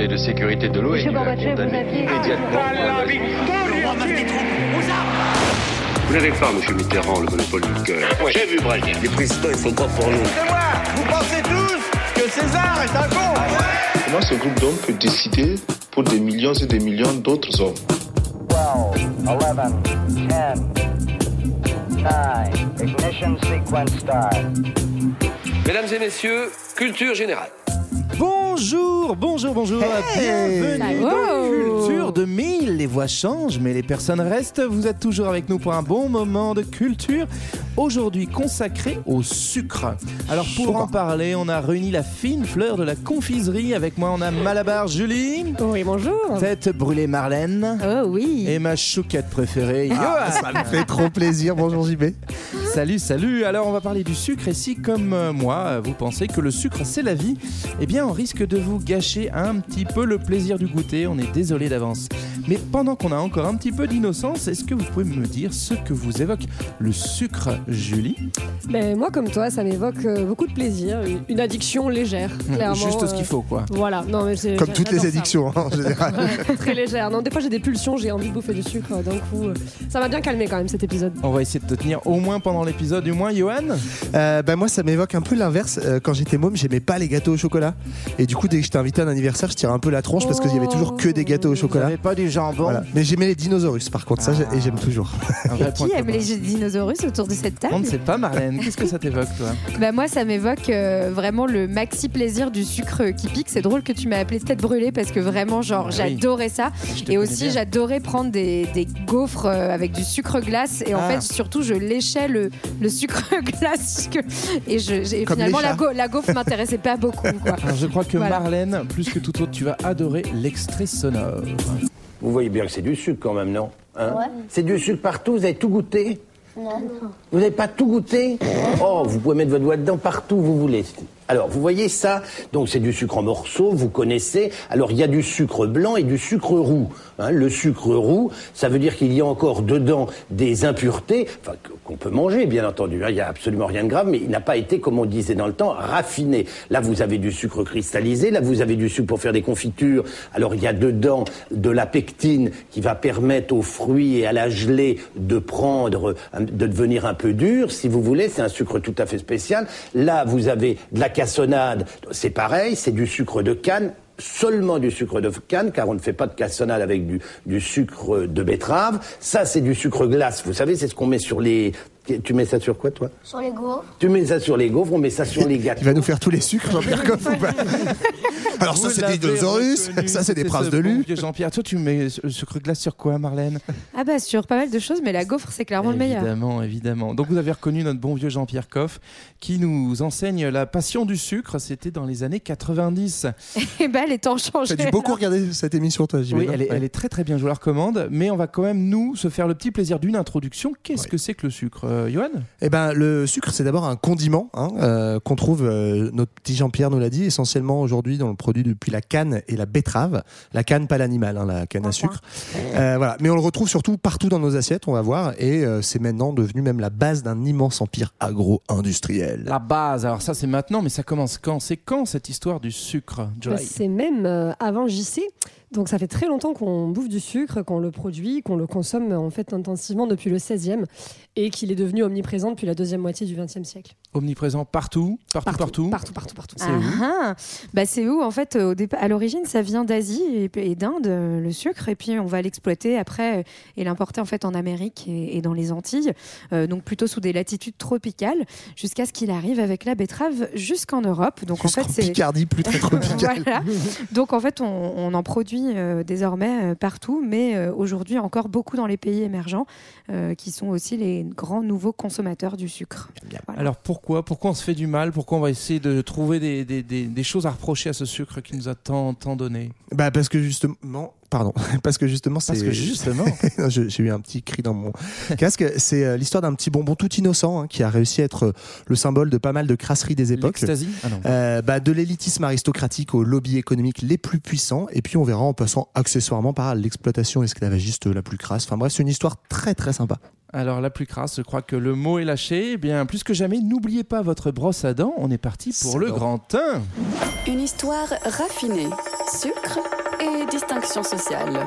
Conseil de sécurité de l'ONU a condamné immédiatement Vous n'avez pas, monsieur Mitterrand, le monopole du cœur. J'ai vu Brazil. Les présidents, ils sont pas pour nous. C'est moi Vous pensez tous que César est un con Comment ce groupe d'hommes peut décider pour des millions et des millions d'autres hommes 12, 11, 10, 9, ignition sequence start. Mesdames et messieurs, culture générale. Bonjour, bonjour, bonjour, bienvenue dans Culture de 1000. Les voix changent, mais les personnes restent. Vous êtes toujours avec nous pour un bon moment de culture. Aujourd'hui consacré au sucre. Alors pour en parler, on a réuni la fine fleur de la confiserie. Avec moi, on a Malabar Julie. Oui, bonjour. Tête brûlée Marlène. Oh oui. Et ma chouquette préférée, Johan. Ça me fait trop plaisir. Bonjour JB. Salut, salut. Alors, on va parler du sucre. Et si, comme euh, moi, euh, vous pensez que le sucre, c'est la vie, eh bien, on risque de vous gâcher un petit peu le plaisir du goûter. On est désolé d'avance. Mais pendant qu'on a encore un petit peu d'innocence, est-ce que vous pouvez me dire ce que vous évoque le sucre, Julie? Ben, moi, comme toi, ça m'évoque euh, beaucoup de plaisir. Une- addiction légère, clairement. Juste ce qu'il faut, quoi. Voilà, non, mais c'est- Comme toutes les ça. addictions hein, en général. Ouais, très légère. Non, des fois j'ai des pulsions, j'ai envie de bouffer du sucre d'un coup. euh, Ça m'a bien calmé quand même cet épisode. On va essayer de te tenir au moins pendant l'épisode, du moins, Johan. Euh, bah, moi, ça m'évoque un peu l'inverse. Euh, quand j'étais môme, j'aimais pas les gâteaux au chocolat. Et du coup, dès que j'étais invité à un anniversaire, je tirais un peu la tronche parce qu'il y avait toujours que des gâteaux au chocolat. Vous avez pas du jambon Voilà. Mais j'aimais les dinosaures, par contre, ça, j'ai- et j'aime toujours. Point Qui aime les dinosaures autour de cette table On ne sait pas, Marlène. Qu'est-ce que ça t'évoque, toi Bah moi ça m'évoque euh, vraiment le maxi plaisir du sucre qui pique. C'est drôle que tu m'as appelé tête brûlée parce que vraiment genre Ah oui. j'adorais ça. Et aussi j'adorais prendre des, des gaufres euh, avec du sucre glace et en Ah. fait surtout je léchais le, le sucre glace que- et je, j'ai- Comme finalement les la, chats. go- la gaufre m'intéressait pas beaucoup. Quoi. Alors, je crois que Voilà. Marlène, plus que tout autre, tu vas adorer l'extrait sonore. Vous voyez bien que c'est du sucre quand même, non Hein C'est du sucre partout, vous avez tout goûté Non. Vous n'avez pas tout goûté Oh, vous pouvez mettre votre doigt dedans partout où vous voulez. Alors, vous voyez ça Donc, c'est du sucre en morceaux, vous connaissez. Alors, il y a du sucre blanc et du sucre roux. hein. le sucre roux, ça veut dire qu'il y a encore dedans des impuretés, enfin, qu'on peut manger, bien entendu. hein. Il n'y a absolument rien de grave, mais il n'a pas été, comme on disait dans le temps, raffiné. Là, vous avez du sucre cristallisé, là, vous avez du sucre pour faire des confitures. Alors, il y a dedans de la pectine qui va permettre aux fruits et à la gelée de prendre, de devenir un peu dur, si vous voulez. C'est un sucre tout à fait spécial. Là, vous avez de la cassonade. C'est pareil, c'est du sucre de canne seulement du sucre de canne, car on ne fait pas de cassonade avec du, sucre de betterave. Ça, c'est du sucre glace. Vous savez, c'est ce qu'on met sur les... Tu mets ça sur quoi, toi Sur les gaufres. Tu mets ça sur les gaufres, on met ça sur les gâteaux. Il va nous faire tous les sucres, Jean-Pierre Coff ou pas Alors, ça, c'est des reconnu, ça, c'est des princes ce de bon Lu. vieux Jean-Pierre, toi, tu mets le sucre glace sur quoi, Marlène Ah bah sur pas mal de choses mais la gaufre c'est clairement le meilleur. Évidemment, évidemment. Donc, vous avez reconnu notre bon vieux Jean-Pierre Coff qui nous enseigne la passion du sucre. C'était dans les années 90. Et bah les temps changent. T'as dû beaucoup regarder cette émission, toi, Oui, elle est, Ouais. elle est très très bien, je vous la recommande. Mais on va quand même, nous, se faire le petit plaisir d'une introduction. Qu'est-ce Ouais. que c'est que le sucre, euh, Johan? Eh ben, le sucre, c'est d'abord un condiment hein, euh, qu'on trouve, euh, notre petit Jean-Pierre nous l'a dit, essentiellement aujourd'hui dans le produit depuis la canne et la betterave. La canne, pas l'animal, hein, la canne à sucre. Euh, voilà. Mais on le retrouve surtout partout dans nos assiettes, on va voir, et euh, c'est maintenant devenu même la base d'un immense empire agro-industriel. La base, alors ça c'est maintenant, mais ça commence quand? C'est quand cette histoire du sucre, Joy C'est même euh, avant JC. Donc ça fait très longtemps qu'on bouffe du sucre, qu'on le produit, qu'on le consomme en fait intensivement depuis le 16e et qu'il est devenu omniprésent depuis la deuxième moitié du 20e siècle. Omniprésent partout, partout, partout. Partout, partout, partout. C'est où Ah, ah. bah c'est où en fait au départ à l'origine ça vient d'Asie et, et d'Inde le sucre et puis on va l'exploiter après et l'importer en fait en Amérique et, et dans les Antilles euh, donc plutôt sous des latitudes tropicales jusqu'à ce qu'il arrive avec la betterave jusqu'en Europe donc en fait c'est Picardie, plus très tropical. voilà. Donc en fait, on, on en produit euh, désormais euh, partout, mais euh, aujourd'hui encore beaucoup dans les pays émergents, euh, qui sont aussi les grands nouveaux consommateurs du sucre. Voilà. Alors pourquoi Pourquoi on se fait du mal? Pourquoi on va essayer de trouver des, des- des- des choses à reprocher à ce sucre qui nous a tant, tant donné? Bah parce que justement, pardon, parce que justement, c'est Parce que justement, J'ai eu un petit cri dans mon casque. C'est euh, l'histoire d'un petit bonbon tout innocent hein, qui a réussi à être euh, le symbole de pas mal de crasseries des époques. Ah non. Euh, bah, de l'élitisme aristocratique aux lobbies économiques les plus puissants, et puis on verra en passant accessoirement par l'exploitation esclavagiste la plus crasse. Enfin bref, c'est une histoire très très sympa. Alors la plus crasse, je crois que le mot est lâché. Eh bien, plus que jamais, n'oubliez pas votre brosse à dents. On est parti pour le grand 1. Une histoire raffinée, sucre et distinction sociale.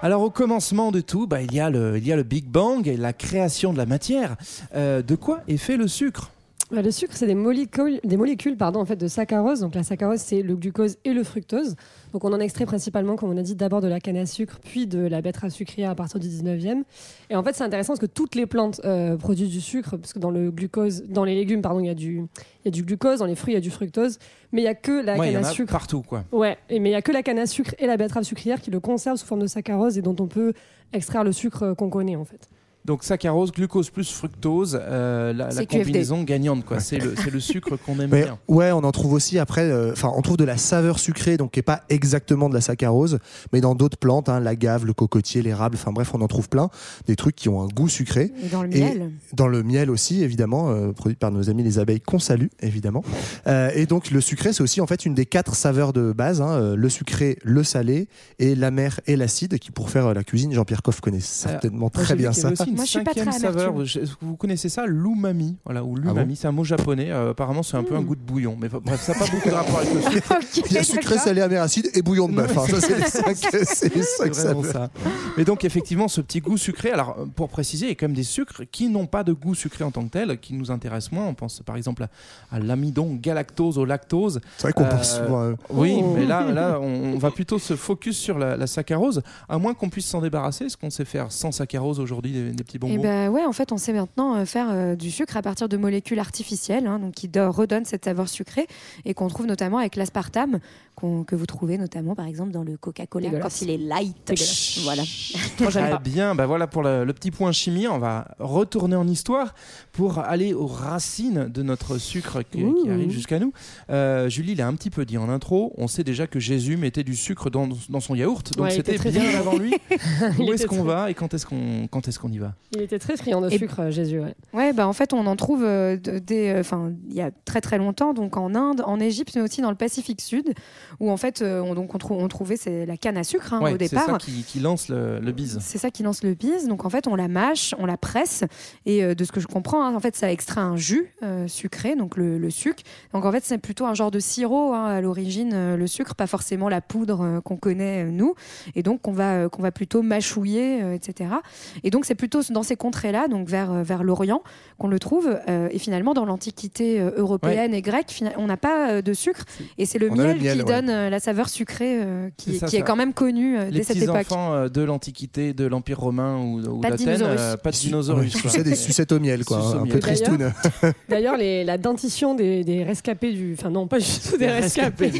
Alors au commencement de tout, bah, il, y a le, Big Bang et la création de la matière. Euh, de quoi est fait le sucre? Le sucre, c'est des molécules, des molécules pardon, en fait, de saccharose. Donc la saccharose, c'est le glucose et le fructose. Donc on en extrait principalement, comme on a dit, d'abord de la canne à sucre, puis de la betterave sucrière à partir du 19e. Et en fait, c'est intéressant parce que toutes les plantes euh, produisent du sucre, parce que dans le glucose, dans les légumes, pardon, il y a du, il y a du glucose, dans les fruits, il y a du fructose, mais il y a que la Ouais, il y canne à sucre. partout, quoi. Ouais, et- mais il y a que la canne à sucre et la betterave sucrière qui le conservent sous forme de saccharose et dont on peut extraire le sucre euh, qu'on connaît en fait. Donc saccharose, glucose plus fructose, euh, la, la combinaison gagnante, quoi. C'est le, c'est le sucre qu'on aime Mais bien. ouais, on en trouve aussi après. euh, Enfin, on trouve de la saveur sucrée, donc qui est pas exactement de la saccharose, mais dans d'autres plantes, hein, l'agave, le cocotier, l'érable. Enfin bref, on en trouve plein. Des trucs qui ont un goût sucré. Et dans le Et miel. Dans le miel aussi, évidemment, euh, produit par nos amis les abeilles qu'on salue, évidemment. Euh, et donc le sucré, c'est aussi en fait une des quatre saveurs de base hein, euh, le sucré, le salé et l'amer et l'acide, qui pour faire euh, la cuisine, Jean-Pierre Coff connaît certainement très bien ça. aussi une Moi, cinquième saveur. Vous connaissez ça, l'umami. Voilà, ou Ah l'umami, c'est un mot japonais. Euh, apparemment, c'est un peu un goût de bouillon. Mais bref, ça n'a pas beaucoup de rapport avec le sucre. Ok, Il y a sucré, salé, amer, acide et bouillon de bœuf. hein. Ça, c'est les cinq, c'est les C'est cinq vraiment saveurs. ça. Mais donc effectivement, ce petit goût sucré. Alors euh, pour préciser, il y a quand même des sucres qui n'ont pas de goût sucré en tant que tel, qui nous intéressent moins. On pense par exemple à, à l'amidon, galactose, au lactose. C'est vrai qu'on Euh, pense souvent. à- Oui, Oh. mais là, là, on, on va plutôt se focus sur la, la saccharose, à moins qu'on puisse s'en débarrasser. Est-ce qu'on sait faire sans saccharose aujourd'hui des, des petits bonbons Eh ben ouais, en fait, on sait maintenant euh, faire euh, du sucre à partir de molécules artificielles, hein, donc qui do- redonnent cette saveur sucrée et qu'on trouve notamment avec l'aspartame, que vous trouvez notamment par exemple dans le Coca-Cola quand il est light. Voilà. Très bien, bah voilà pour le, le petit point chimie. On va retourner en histoire pour aller aux racines de notre sucre qui, arrive jusqu'à nous. Euh, Julie l'a un petit peu dit en intro. On sait déjà que Jésus mettait du sucre dans, dans son yaourt, donc Ouais, c'était bien avant lui. Où est-ce qu'on va et quand est-ce qu'on quand est-ce qu'on y va? Il était très friand de Et- sucre, euh, Jésus. ouais. Ouais, bah en fait, on en trouve euh, de- des, euh, enfin, il y a très très longtemps, donc en Inde, en Égypte, mais aussi dans le Pacifique Sud, où en fait, on, donc on, trou- on trouvait c'est la canne à sucre hein, Ouais, au c'est départ. ça qui, qui lance le, le bise. C'est ça qui lance le bise. Donc en fait, on la mâche, on la presse, et euh, de ce que je comprends, hein, en fait, ça extrait un jus euh, sucré, donc le, le sucre. Donc en fait, c'est plutôt un genre de sirop hein, à l'origine, euh, le sucre, pas forcément la poudre euh, qu'on connaît euh, nous, et donc qu'on va euh, qu'on va plutôt mâchouiller, euh, etc. Et donc c'est plutôt dans ces contrées-là, donc vers euh, vers l'Orient, qu'on le trouve. euh, et finalement, dans l'Antiquité euh, européenne et grecque, on n'a pas euh, de sucre, et c'est le a le miel, miel, qui ouais. donne la saveur sucrée euh, qui, C'est ça, qui est quand même connue euh, Les dès cette petits époque. enfants euh, de l'Antiquité, de l'Empire romain ou, ou d'Athènes, euh, pas de dinosaures. ouais, sucer des sucettes au miel, quoi. Au un miel. peu D'ailleurs- tristoun. D'ailleurs, les- la dentition des, des rescapés du. Enfin, non, pas juste des rescapés.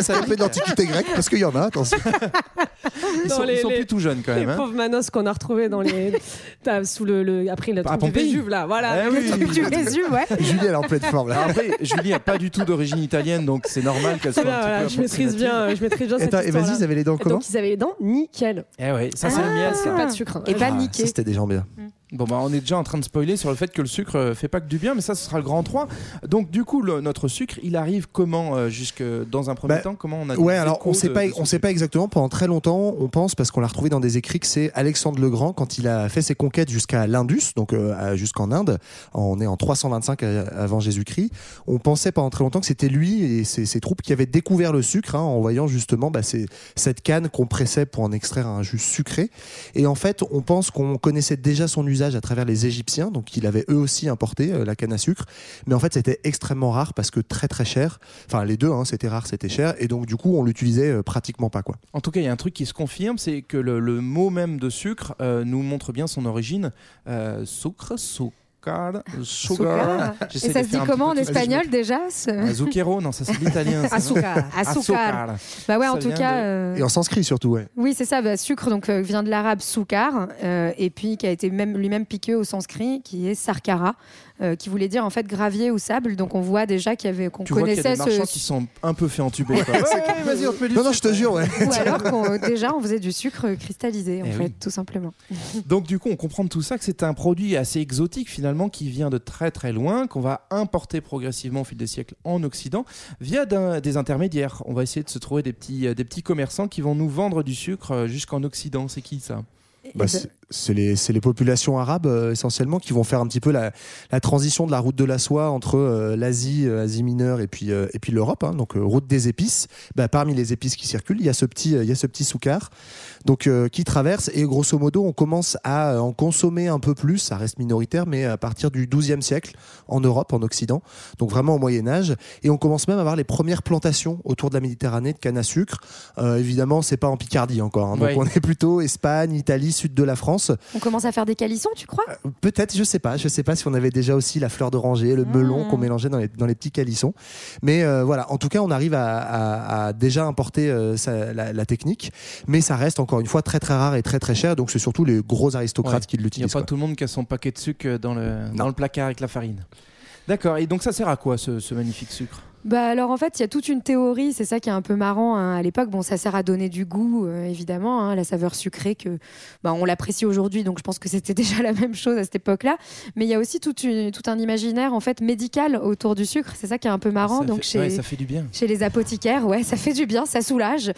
Ça fait de l'antiquité grecque, parce qu'il y en a, attention. Ils sont, les- ils sont les- plus tout jeunes quand Les même. hein. pauvres manos qu'on a retrouvés dans les. T'as sous le, le- Après le truc du. Vésuve, là. Voilà. Eh le oui. truc du Jésus, ouais. Julie, elle est en pleine forme, là. Après, Julie n'a pas du tout d'origine italienne, donc c'est normal qu'elle soit bien, un petit voilà, peu je maîtrise bien, euh, je maîtrise bien cette et vas-y, ils avaient les dents comment Donc ils avaient les dents nickel. Eh oui, ça c'est le miel, ça. pas de sucre. hein. Et pas Ah, niqué. Ça, c'était des gens bien. Bon, bah, on est déjà en train de spoiler sur le fait que le sucre euh, fait pas que du bien, mais ça, ce sera le grand 3. Donc, du coup, le- notre sucre, il arrive comment euh, jusque dans un premier Bah, temps? Comment on a Ouais, alors on sait pas, on sait pas exactement. Pendant très longtemps, on pense parce qu'on l'a retrouvé dans des écrits que c'est Alexandre le Grand quand il a fait ses conquêtes jusqu'à l'Indus, donc euh, jusqu'en Inde. On est en 325 a- avant Jésus-Christ. On pensait pendant très longtemps que c'était lui et ses, ses troupes qui avaient découvert le sucre hein, en voyant justement bah, cette canne qu'on pressait pour en extraire un jus sucré. Et en fait, on pense qu'on connaissait déjà son usage à travers les Égyptiens, donc il avait eux aussi importé euh, la canne à sucre. Mais en fait, c'était extrêmement rare parce que très très cher. Enfin, les deux, hein, c'était rare, c'était cher, et donc du coup, on l'utilisait euh, pratiquement pas quoi. En tout cas, il y a un truc qui se confirme, c'est que le, mot même de sucre euh, nous montre bien son origine. Euh, sucre, sucar, sugar. Et ça se dit comment en espagnol déjà Zucchero, non, ça c'est l'italien. Azúcar. Azúcar. Bah ouais, en tout cas. euh, Et en sanskrit surtout, ouais. Oui, c'est ça. Bah, sucre donc euh, vient de l'arabe soukar euh, et puis qui a été même lui-même piqué au sanskrit, qui est sarkara, euh, qui voulait dire en fait gravier ou sable. Donc on voit déjà qu'il y avait qu'on Tu vois qu'il y a connaissait des marchands ce qui sont un peu fait entuber. Ouais, ouais, vas-y, on te met du Non, non, je te jure, ouais. ou alors qu'on déjà on faisait du sucre cristallisé en Eh fait, oui. tout simplement. Donc du coup, on comprend de tout ça que c'est un produit assez exotique finalement qui vient de très très loin, qu'on va importer progressivement au fil des siècles en Occident via d'un- des intermédiaires. On va essayer de se trouver des petits, euh, des petits commerçants qui vont nous vendre du sucre euh, jusqu'en Occident. C'est qui ça? Bah, c'est c'est les, c'est les populations arabes euh, essentiellement qui vont faire un petit peu la, la transition de la route de la soie entre euh, l'Asie, euh, Asie mineure et puis, et puis l'Europe. hein. donc route des épices. Bah, parmi les épices qui circulent, il y a ce petit, il y a ce petit soukar donc qui traverse et grosso modo on commence à en consommer un peu plus. Ça reste minoritaire, mais à partir du XIIe siècle en Europe, en Occident. Donc vraiment au Moyen Âge et on commence même à avoir les premières plantations autour de la Méditerranée de canne à sucre. Évidemment, c'est pas en Picardie encore. hein. donc on est plutôt Espagne, Italie, sud de la France. On commence à faire des calissons, tu crois? Peut-être, je sais pas. Je sais pas si on avait déjà aussi la fleur d'oranger, le melon qu'on mélangeait dans les, dans les petits calissons. Mais euh, voilà, en tout cas, on arrive à, à- à déjà importer euh, ça- la, la technique. Mais ça reste encore une fois très très rare et très très cher. Donc c'est surtout les gros aristocrates Ouais. qui Il n'y a l'utilisent. pas quoi. tout le monde qui a son paquet de sucre dans le, dans le placard avec la farine. D'accord, et donc ça sert à quoi ce, ce magnifique sucre? Bah alors en fait, il y a toute une théorie, c'est ça qui est un peu marrant hein, à l'époque. Bon, ça sert à donner du goût, euh, évidemment, hein, la saveur sucrée que bah, on l'apprécie aujourd'hui. Donc je pense que c'était déjà la même chose à cette époque-là. Mais il y a aussi une- tout un imaginaire en fait médical autour du sucre. C'est ça qui est un peu marrant. ça donc fait, chez ouais, ça fait du bien. chez les apothicaires, ouais, ça fait du bien, ça soulage.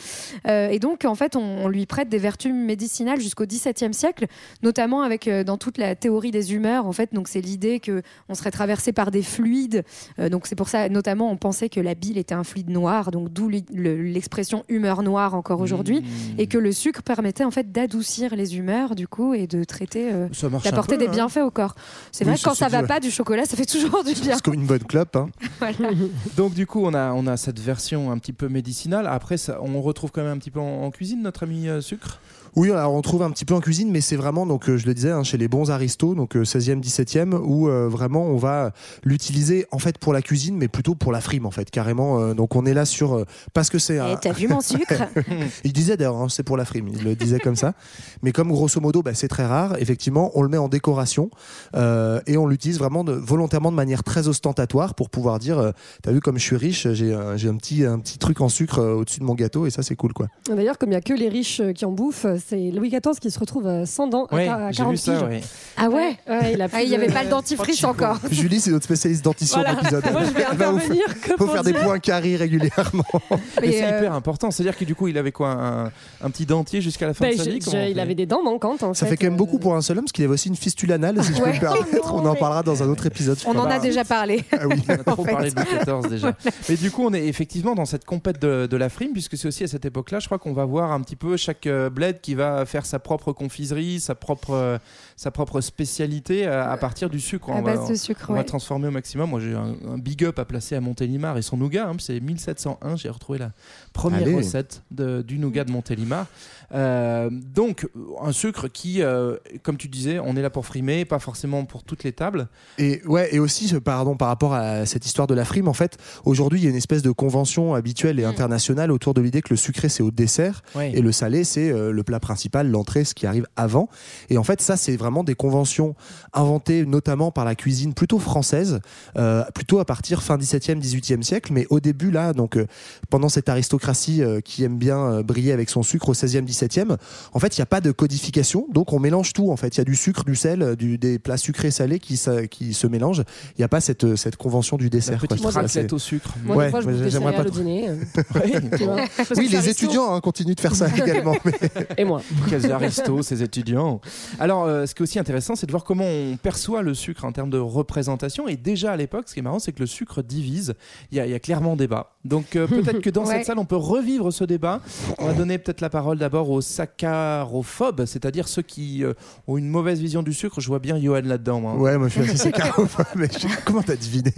Euh, et donc, en fait, on, on lui prête des vertus médicinales jusqu'au XVIIe siècle, notamment avec euh, dans toute la théorie des humeurs. En fait, donc c'est l'idée que on serait traversé par des fluides. Donc c'est pour ça, notamment, on pensait que la bile était un fluide noir, donc d'où l'expression humeur noire encore aujourd'hui, Mmh. et que le sucre permettait en fait d'adoucir les humeurs du coup et de traiter, euh, d'apporter des hein. bienfaits au corps. C'est Oui, vrai que quand ça va pas, du chocolat, ça fait toujours du bien. C'est comme une bonne clope. hein. Voilà. Donc du coup, on a, on a cette version un petit peu médicinale. Après, ça, on retrouve quand même un petit peu en, en cuisine notre ami euh, sucre? Oui, alors on trouve un petit peu en cuisine, mais c'est vraiment, donc euh, je le disais, hein, chez les bons aristos, donc euh, 16e, 17e, où euh, vraiment on va l'utiliser en fait pour la cuisine, mais plutôt pour la frime en fait, carrément. euh, donc on est là sur euh, parce que c'est. Eh, un- T'as vu mon sucre il disait d'ailleurs, hein, c'est pour la frime, il le disait comme ça. Mais comme grosso modo, bah, c'est très rare, effectivement, on le met en décoration euh, et on l'utilise vraiment de, volontairement de manière très ostentatoire pour pouvoir dire, euh, t'as vu comme je suis riche, j'ai un, petit un petit truc en sucre euh, au-dessus de mon gâteau et ça c'est cool quoi. D'ailleurs, comme il n'y a que les riches euh, qui en bouffent, euh, c'est Louis XIV qui se retrouve euh, sans dents à Ouais, quar- à j'ai 40 vu ça. piges. ouais. Ah ouais, Ouais, il a Ah, il n'y avait pas le dentifrice encore. Julie, c'est notre spécialiste dentition Voilà. de l'épisode. Moi, je vais intervenir que faut faire des points carrés régulièrement. Mais c'est euh, hyper important. C'est-à-dire que du coup, il avait quoi un, un petit dentier jusqu'à la fin Bah, de sa je- vie je- il avait des dents manquantes en Ça fait. fait quand même euh, beaucoup pour un seul homme, parce qu'il avait aussi une fistule anale, si je peux me permettre. Oh non, on en parlera dans un autre épisode. On en a Bah, déjà parlé. Ah oui. On a trop parlé de Louis XIV déjà. Mais du coup, on est effectivement dans cette compète de, la frime, puisque c'est aussi à cette époque-là, je crois qu'on va voir un petit peu chaque bled qui va faire sa propre confiserie, sa propre, euh, sa propre spécialité euh, à partir du sucre. À On va- base de sucre, On va ouais. transformer au maximum. Moi, j'ai un, un big up à placer à Montélimar et son nougat. hein, c'est 1701. J'ai retrouvé la première Allez. recette de- du nougat de Montélimar. Euh, donc, un sucre qui, euh, comme tu disais, on est là pour frimer, pas forcément pour toutes les tables. Et ouais, et aussi, pardon, par rapport à cette histoire de la frime, en fait, aujourd'hui, il y a une espèce de convention habituelle et internationale autour de l'idée que le sucré c'est au dessert et le salé c'est euh, le plat principal, l'entrée, ce qui arrive avant. Et en fait, ça, c'est vraiment des conventions inventées notamment par la cuisine plutôt française, euh, plutôt à partir fin 17e, 18e siècle. Mais au début, là, donc euh, pendant cette aristocratie euh, qui aime bien euh, briller avec son sucre au 16e, 17e, en fait, il n'y a pas de codification, donc on mélange tout. En fait, il y a du sucre, du sel, du, des plats sucrés salés qui, se mélangent. Il n'y a pas cette, cette convention du La dessert. quoi. petite raclette assez- au sucre. Moi, Ouais, fois, je des j'aimerais pas au dîner. euh, Ouais. que Oui, les aristo. étudiants hein, continuent de faire ça également. mais- Et moi. Quasi aristo, ces étudiants. Alors, euh, ce qui est aussi intéressant, c'est de voir comment on perçoit le sucre en termes de représentation. Et déjà à l'époque, ce qui est marrant, c'est que le sucre divise. Il y a, il y a clairement débat. Donc, euh, peut-être que dans Ouais. cette salle, on peut revivre ce débat. On va donner peut-être la parole d'abord aux saccharophobes, c'est-à-dire ceux qui euh, ont une mauvaise vision du sucre. Je vois bien Johan là-dedans. moi. Ouais, moi je suis assez saccharophobe, mais je- comment t'as deviné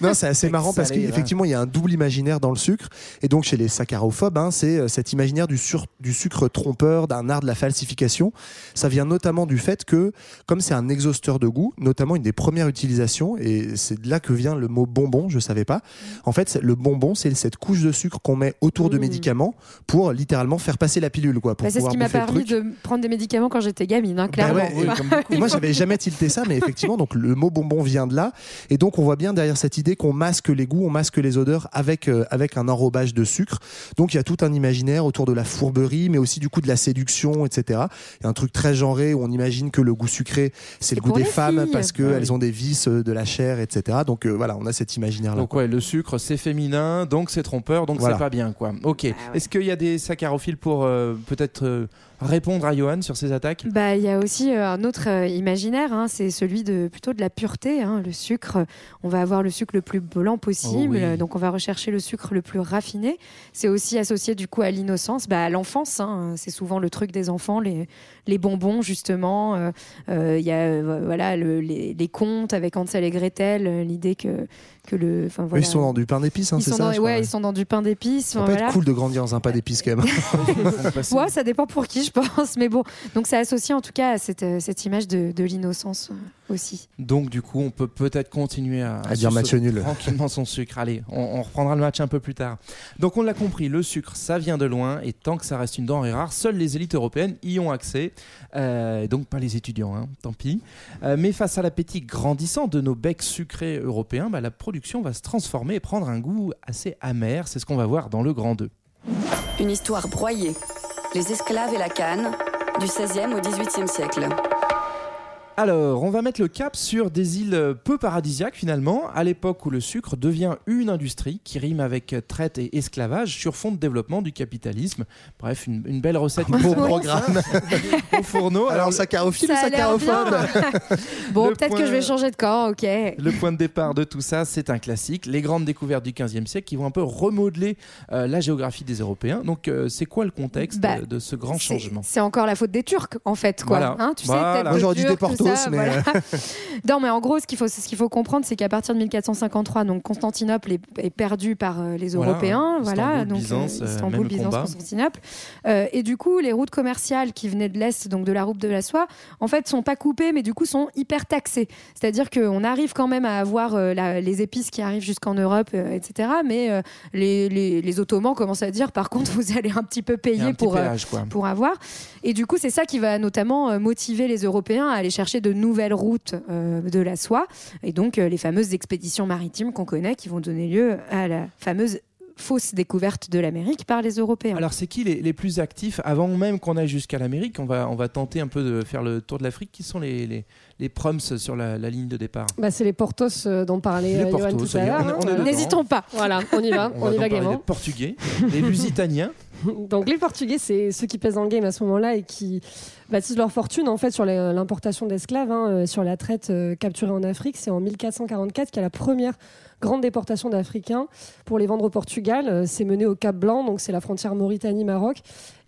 Non, c'est assez marrant parce qu'effectivement il y a un double imaginaire dans le sucre. Et donc chez les saccharophobes, hein, c'est euh, cet imaginaire du, sur- du sucre trompeur, d'un art de la falsification. Ça vient notamment du fait que, comme c'est un exhausteur de goût, notamment une des premières utilisations, et c'est de là que vient le mot bonbon, je savais pas. En fait, le bonbon, c'est cette couche de sucre qu'on met autour de Mmh. médicaments pour littéralement faire passer la pilule, quoi. Bah, c'est ce qui m'a permis de prendre des médicaments quand j'étais gamine, hein, Bah clairement. ouais, Oui, et- comme beaucoup. moi, j'avais jamais tilté ça, mais effectivement, donc le mot bonbon vient de là. Et donc, on voit bien derrière cette idée qu'on masque les goûts, on masque les odeurs avec, euh, avec un enrobage de sucre. Donc, il y a tout un imaginaire autour de la fourberie, mais aussi du coup de la séduction, etc. Il y a un truc très genré où on imagine que le goût sucré, c'est le goût des femmes filles. parce qu'elles ont des vices, euh, de la chair, etc. Donc, euh, voilà, on a cet imaginaire-là. Donc, ouais, le sucre c'est féminin, donc c'est trompeur, donc Voilà. c'est pas bien quoi. Ok. Est-ce qu'il y a des saccharophiles pour euh, peut-être euh, répondre à Johan sur ces attaques? Bah, il y a aussi euh, un autre euh, imaginaire, hein, c'est celui de plutôt de la pureté. hein, le sucre, on va avoir le sucre le plus blanc possible, Oh oui. donc on va rechercher le sucre le plus raffiné. C'est aussi associé du coup à l'innocence, bah, à l'enfance. hein, c'est souvent le truc des enfants, les, les bonbons justement. euh, euh, Il y a voilà le- les, les contes avec Hansel et Gretel, l'idée que que le, enfin Eux, voilà. Ils sont dans du pain d'épices, hein, Ils c'est sont ça dans- crois, ouais, ils sont dans du pain d'épices. Ça enfin, peut voilà. être cool de grandir dans un pain d'épices quand même. Ouais, ça dépend pour qui, je pense. Mais bon, donc ça associe en tout cas à cette, euh, cette image de, de l'innocence aussi. Donc du coup, on peut peut-être continuer à, À dire match nul. tranquillement son sucre. Allez, on, on reprendra le match un peu plus tard. Donc on l'a compris, le sucre, ça vient de loin et tant que ça reste une denrée rare, seules les élites européennes y ont accès. Euh, et donc pas les étudiants, hein, tant pis. Euh, mais face à l'appétit grandissant de nos becs sucrés européens, bah, la production va se transformer et prendre un goût assez amer. C'est ce qu'on va voir dans le Grand 2. Une histoire broyée. Les esclaves et la canne, du 16e au 18e siècle. Alors, on va mettre le cap sur des îles peu paradisiaques finalement, à l'époque où le sucre devient une industrie qui rime avec traite et esclavage sur fond de développement du capitalisme. Bref, une, une belle recette. Beau pour- programme. au fourneau. Alors, saccharophile ou bien. bon, peut-être point- que je vais changer de camp, ok. Le point de départ de tout ça, c'est un classique, les grandes découvertes du 15e siècle qui vont un peu remodeler euh, la géographie des Européens. Donc, euh, c'est quoi le contexte Bah, de, de ce grand changement? C'est encore la faute des Turcs, en fait, quoi. Voilà. Hein, tu Voilà. Aujourd'hui, des ça, mais, voilà. non, mais en gros, ce qu'il faut, ce qu'il faut comprendre, c'est qu'à partir de 1453, donc Constantinople est, est perdu par euh, les Voilà. Européens, voilà, Istanbul, donc Byzance, euh, Istanbul, même Byzance, combat. Constantinople, Euh, et du coup, les routes commerciales qui venaient de l'est, donc de la route de la soie, en fait, sont pas coupées, mais du coup, sont hyper taxées. C'est-à-dire qu'on arrive quand même à avoir euh, la- les épices qui arrivent jusqu'en Europe, euh, etc. Mais euh, les, les- les Ottomans commencent à dire, par contre, vous allez un petit peu payer pour, euh, pour avoir. Et du coup, c'est ça qui va notamment euh, motiver les Européens à aller chercher de nouvelles routes euh, de la soie. Et donc, euh, les fameuses expéditions maritimes qu'on connaît qui vont donner lieu à la fameuse fausse découverte de l'Amérique par les Européens. Alors, c'est qui les, les plus actifs avant même qu'on aille jusqu'à l'Amérique on va, on va tenter un peu de faire le tour de l'Afrique. Qui sont les, les, les proms sur la, la ligne de départ? Bah, c'est les Portos euh, dont parlait Les euh, Johan Portos, tout à l'heure. N'hésitons pas. Voilà, on y va, On on, va y va gaiement. des Portugais, des Lusitaniens. Donc les Portugais, c'est ceux qui pèsent dans le game à ce moment-là et qui bâtissent leur fortune en fait sur les- l'importation d'esclaves, hein, euh, sur la traite euh, capturée en Afrique. C'est en 1444 qu'il y a la première grande déportation d'Africains pour les vendre au Portugal. Euh, C'est mené au Cap Blanc, donc c'est la frontière Mauritanie-Maroc.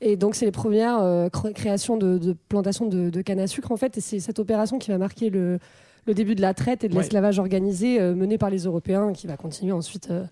Et donc c'est les premières euh, cré- créations de, de plantations de, de canne à sucre en fait. Et c'est cette opération qui va marquer le, le début de la traite et de Ouais. l'esclavage organisé euh, mené par les Européens qui va continuer ensuite euh,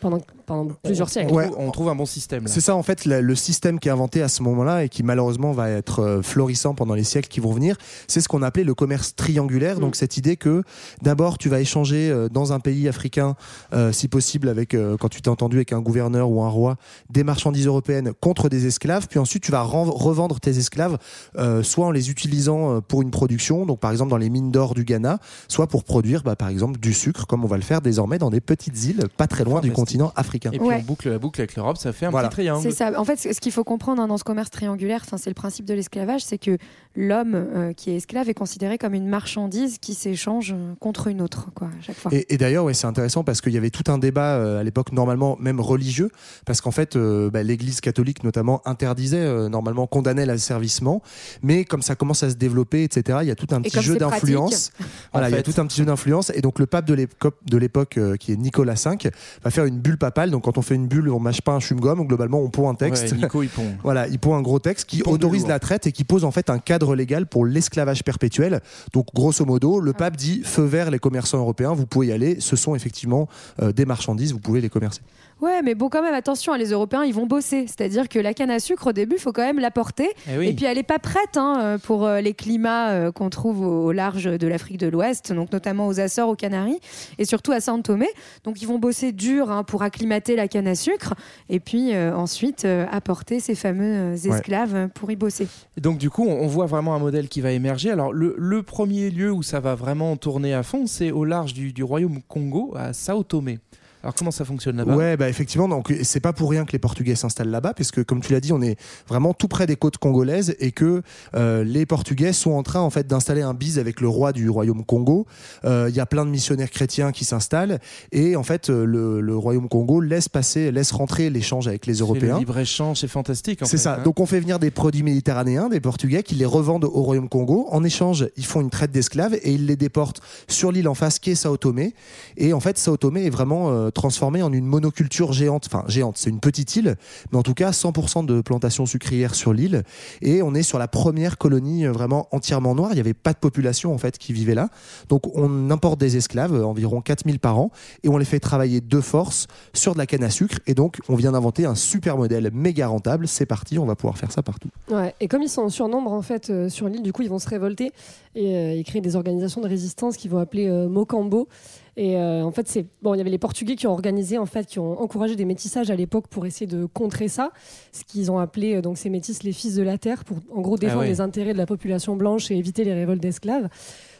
pendant, pendant plusieurs siècles. Ouais. on trouve un bon système. C'est ça en fait le, le système qui est inventé à ce moment-là et qui malheureusement va être euh, florissant pendant les siècles qui vont venir. C'est ce qu'on appelait le commerce triangulaire. Mm. Donc cette idée que d'abord tu vas échanger euh, dans un pays africain, euh, si possible avec euh, quand tu t'es entendu avec un gouverneur ou un roi, des marchandises européennes contre des esclaves. Puis ensuite tu vas revendre tes esclaves, euh, soit en les utilisant pour une production, donc par exemple dans les mines d'or du Ghana, soit pour produire bah, par exemple du sucre, comme on va le faire désormais dans des petites îles pas très loin du Fantastique. Continent africain. Et puis Ouais. on boucle la boucle avec l'Europe, ça fait un Voilà. petit triangle. C'est ça. En fait, ce qu'il faut comprendre hein, dans ce commerce triangulaire, enfin, c'est le principe de l'esclavage, c'est que l'homme euh, qui est esclave est considéré comme une marchandise qui s'échange euh, contre une autre, quoi, à chaque fois. Et, et d'ailleurs, ouais, c'est intéressant parce qu'il y avait tout un débat euh, à l'époque, normalement même religieux, parce qu'en fait, euh, bah, l'Église catholique notamment interdisait, euh, normalement condamnait l'asservissement, mais comme ça commence à se développer, etc., il y a tout un Et petit jeu d'influence. Voilà, il y a tout un petit jeu d'influence, et donc le pape de l'époque, de l'époque euh, qui est Nicolas V, va faire une bulle papale. Donc quand on fait une bulle, on mâche pas un chewing-gum, globalement on pond un texte. Ouais, Nico, il pond. Voilà, il pose un gros texte qui pond autorise la traite et qui pose en fait un cadre légal pour l'esclavage perpétuel. Donc grosso modo, le pape dit feu vert les commerçants européens, vous pouvez y aller, ce sont effectivement euh, des marchandises, vous pouvez les commercer. Ouais, mais bon, quand même, attention, les Européens, ils vont bosser. C'est-à-dire que la canne à sucre, au début, il faut quand même l'apporter. Eh oui. Et puis, elle n'est pas prête hein, pour euh, les climats euh, qu'on trouve au, large de l'Afrique de l'Ouest, donc notamment aux Açores, aux Canaries, et surtout à Saint Thomé. Donc, ils vont bosser dur hein, pour acclimater la canne à sucre, et puis euh, ensuite euh, apporter ces fameux esclaves pour y bosser. Et donc du coup, on on voit vraiment un modèle qui va émerger. Alors le, le premier lieu où ça va vraiment tourner à fond, c'est au large du, du royaume Congo, à Sao Tomé. Alors comment ça fonctionne là-bas Ouais, bah effectivement, donc c'est pas pour rien que les Portugais s'installent là-bas, puisque comme tu l'as dit, on est vraiment tout près des côtes congolaises et que euh, les Portugais sont en train en fait d'installer un bise avec le roi du royaume Congo. Euh, Il y a plein de missionnaires chrétiens qui s'installent et en fait euh, le, le royaume Congo laisse passer, laisse rentrer l'échange avec les C'est Le Européens. libre échange, c'est fantastique. C'est ça. hein. Donc on fait venir des produits méditerranéens, des Portugais, qui les revendent au Royaume Congo. En échange, ils font une traite d'esclaves et ils les déportent sur l'île en face qui est Sao Tomé. Et en fait, Sao Tomé est vraiment euh, transformé en une monoculture géante. Enfin, géante, c'est une petite île, mais en tout cas 100% de plantations sucrières sur l'île. Et on est sur la première colonie euh, vraiment entièrement noire. Il n'y avait pas de population en fait qui vivait là. Donc on importe des esclaves, euh, environ 4000 par an, et on les fait travailler de force sur de la canne à sucre. Et donc on vient d'inventer un super modèle méga rentable. C'est parti, on va pouvoir faire ça partout. Ouais, et comme ils sont en surnombre en fait euh, sur l'île, du coup ils vont se révolter et, euh, et créer des organisations de résistance qu'ils vont appeler Mocambo. Et euh, en fait, c'est bon, il y avait les Portugais qui ont organisé en fait, qui ont encouragé des métissages à l'époque pour essayer de contrer ça, ce qu'ils ont appelé euh, donc ces métis les fils de la terre pour en gros défendre ouais. les intérêts de la population blanche et éviter les révoltes d'esclaves.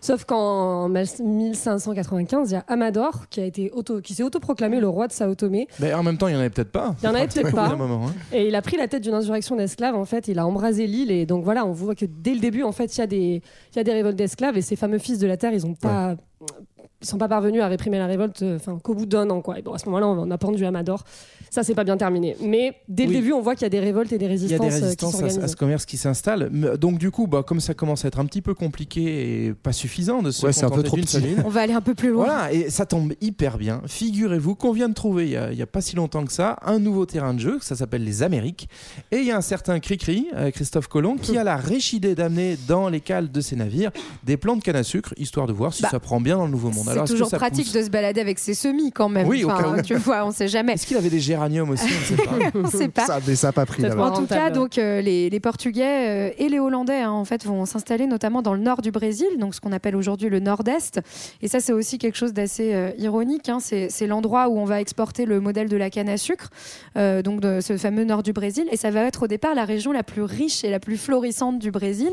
Sauf qu'en 1595, il y a Amador qui a été auto, qui s'est autoproclamé le roi de Sao Tomé. Mais en même temps, il y en avait peut-être pas. Il y en avait peut-être pas. moment, hein. Et il a pris la tête d'une insurrection d'esclaves. En fait, il a embrasé l'île et donc voilà, on voit que dès le début, en fait, il y a des, il y a des révoltes d'esclaves et ces fameux fils de la terre, ils ont pas, ils sont pas parvenus à réprimer la révolte, euh, enfin qu'au bout d'un an quoi. Et bon, à ce moment-là, on a pendu Amador. Ça, c'est pas bien terminé. Mais dès Oui. le début, on voit qu'il y a des révoltes et des Il y a résistances, des euh, qui résistances à, à ce commerce qui s'installe. Donc du coup, bah, comme ça commence à être un petit peu compliqué et pas suffisant de se Ouais, c'est un peu contenter trop d'une petit. On va aller un peu plus loin. Voilà, et ça tombe hyper bien. Figurez-vous qu'on vient de trouver, il y a- il n'y a, pas si longtemps que ça, un nouveau terrain de jeu, ça s'appelle les Amériques. Et il y a un certain Cricri, euh, Christophe Colomb, qui a la riche idée d'amener dans les cales de ses navires des plants de canne à sucre, histoire de voir si Bah, ça prend bien dans le Nouveau Monde. C'est toujours pratique pousse de se balader avec ses semis quand même. Oui, Enfin, tu vois, on sait jamais. Est-ce qu'il avait des géraniums aussi On ne sait pas. on sait pas. Ça, mais ça n'a pas pris. En tout cas, donc euh, les, les Portugais euh, et les Hollandais hein, en fait vont s'installer notamment dans le nord du Brésil, donc ce qu'on appelle aujourd'hui le Nord-Est. Et ça, c'est aussi quelque chose d'assez euh, ironique. hein. C'est l'endroit où on va exporter le modèle de la canne à sucre, euh, donc de ce fameux nord du Brésil. Et ça va être au départ la région la plus riche et la plus florissante du Brésil,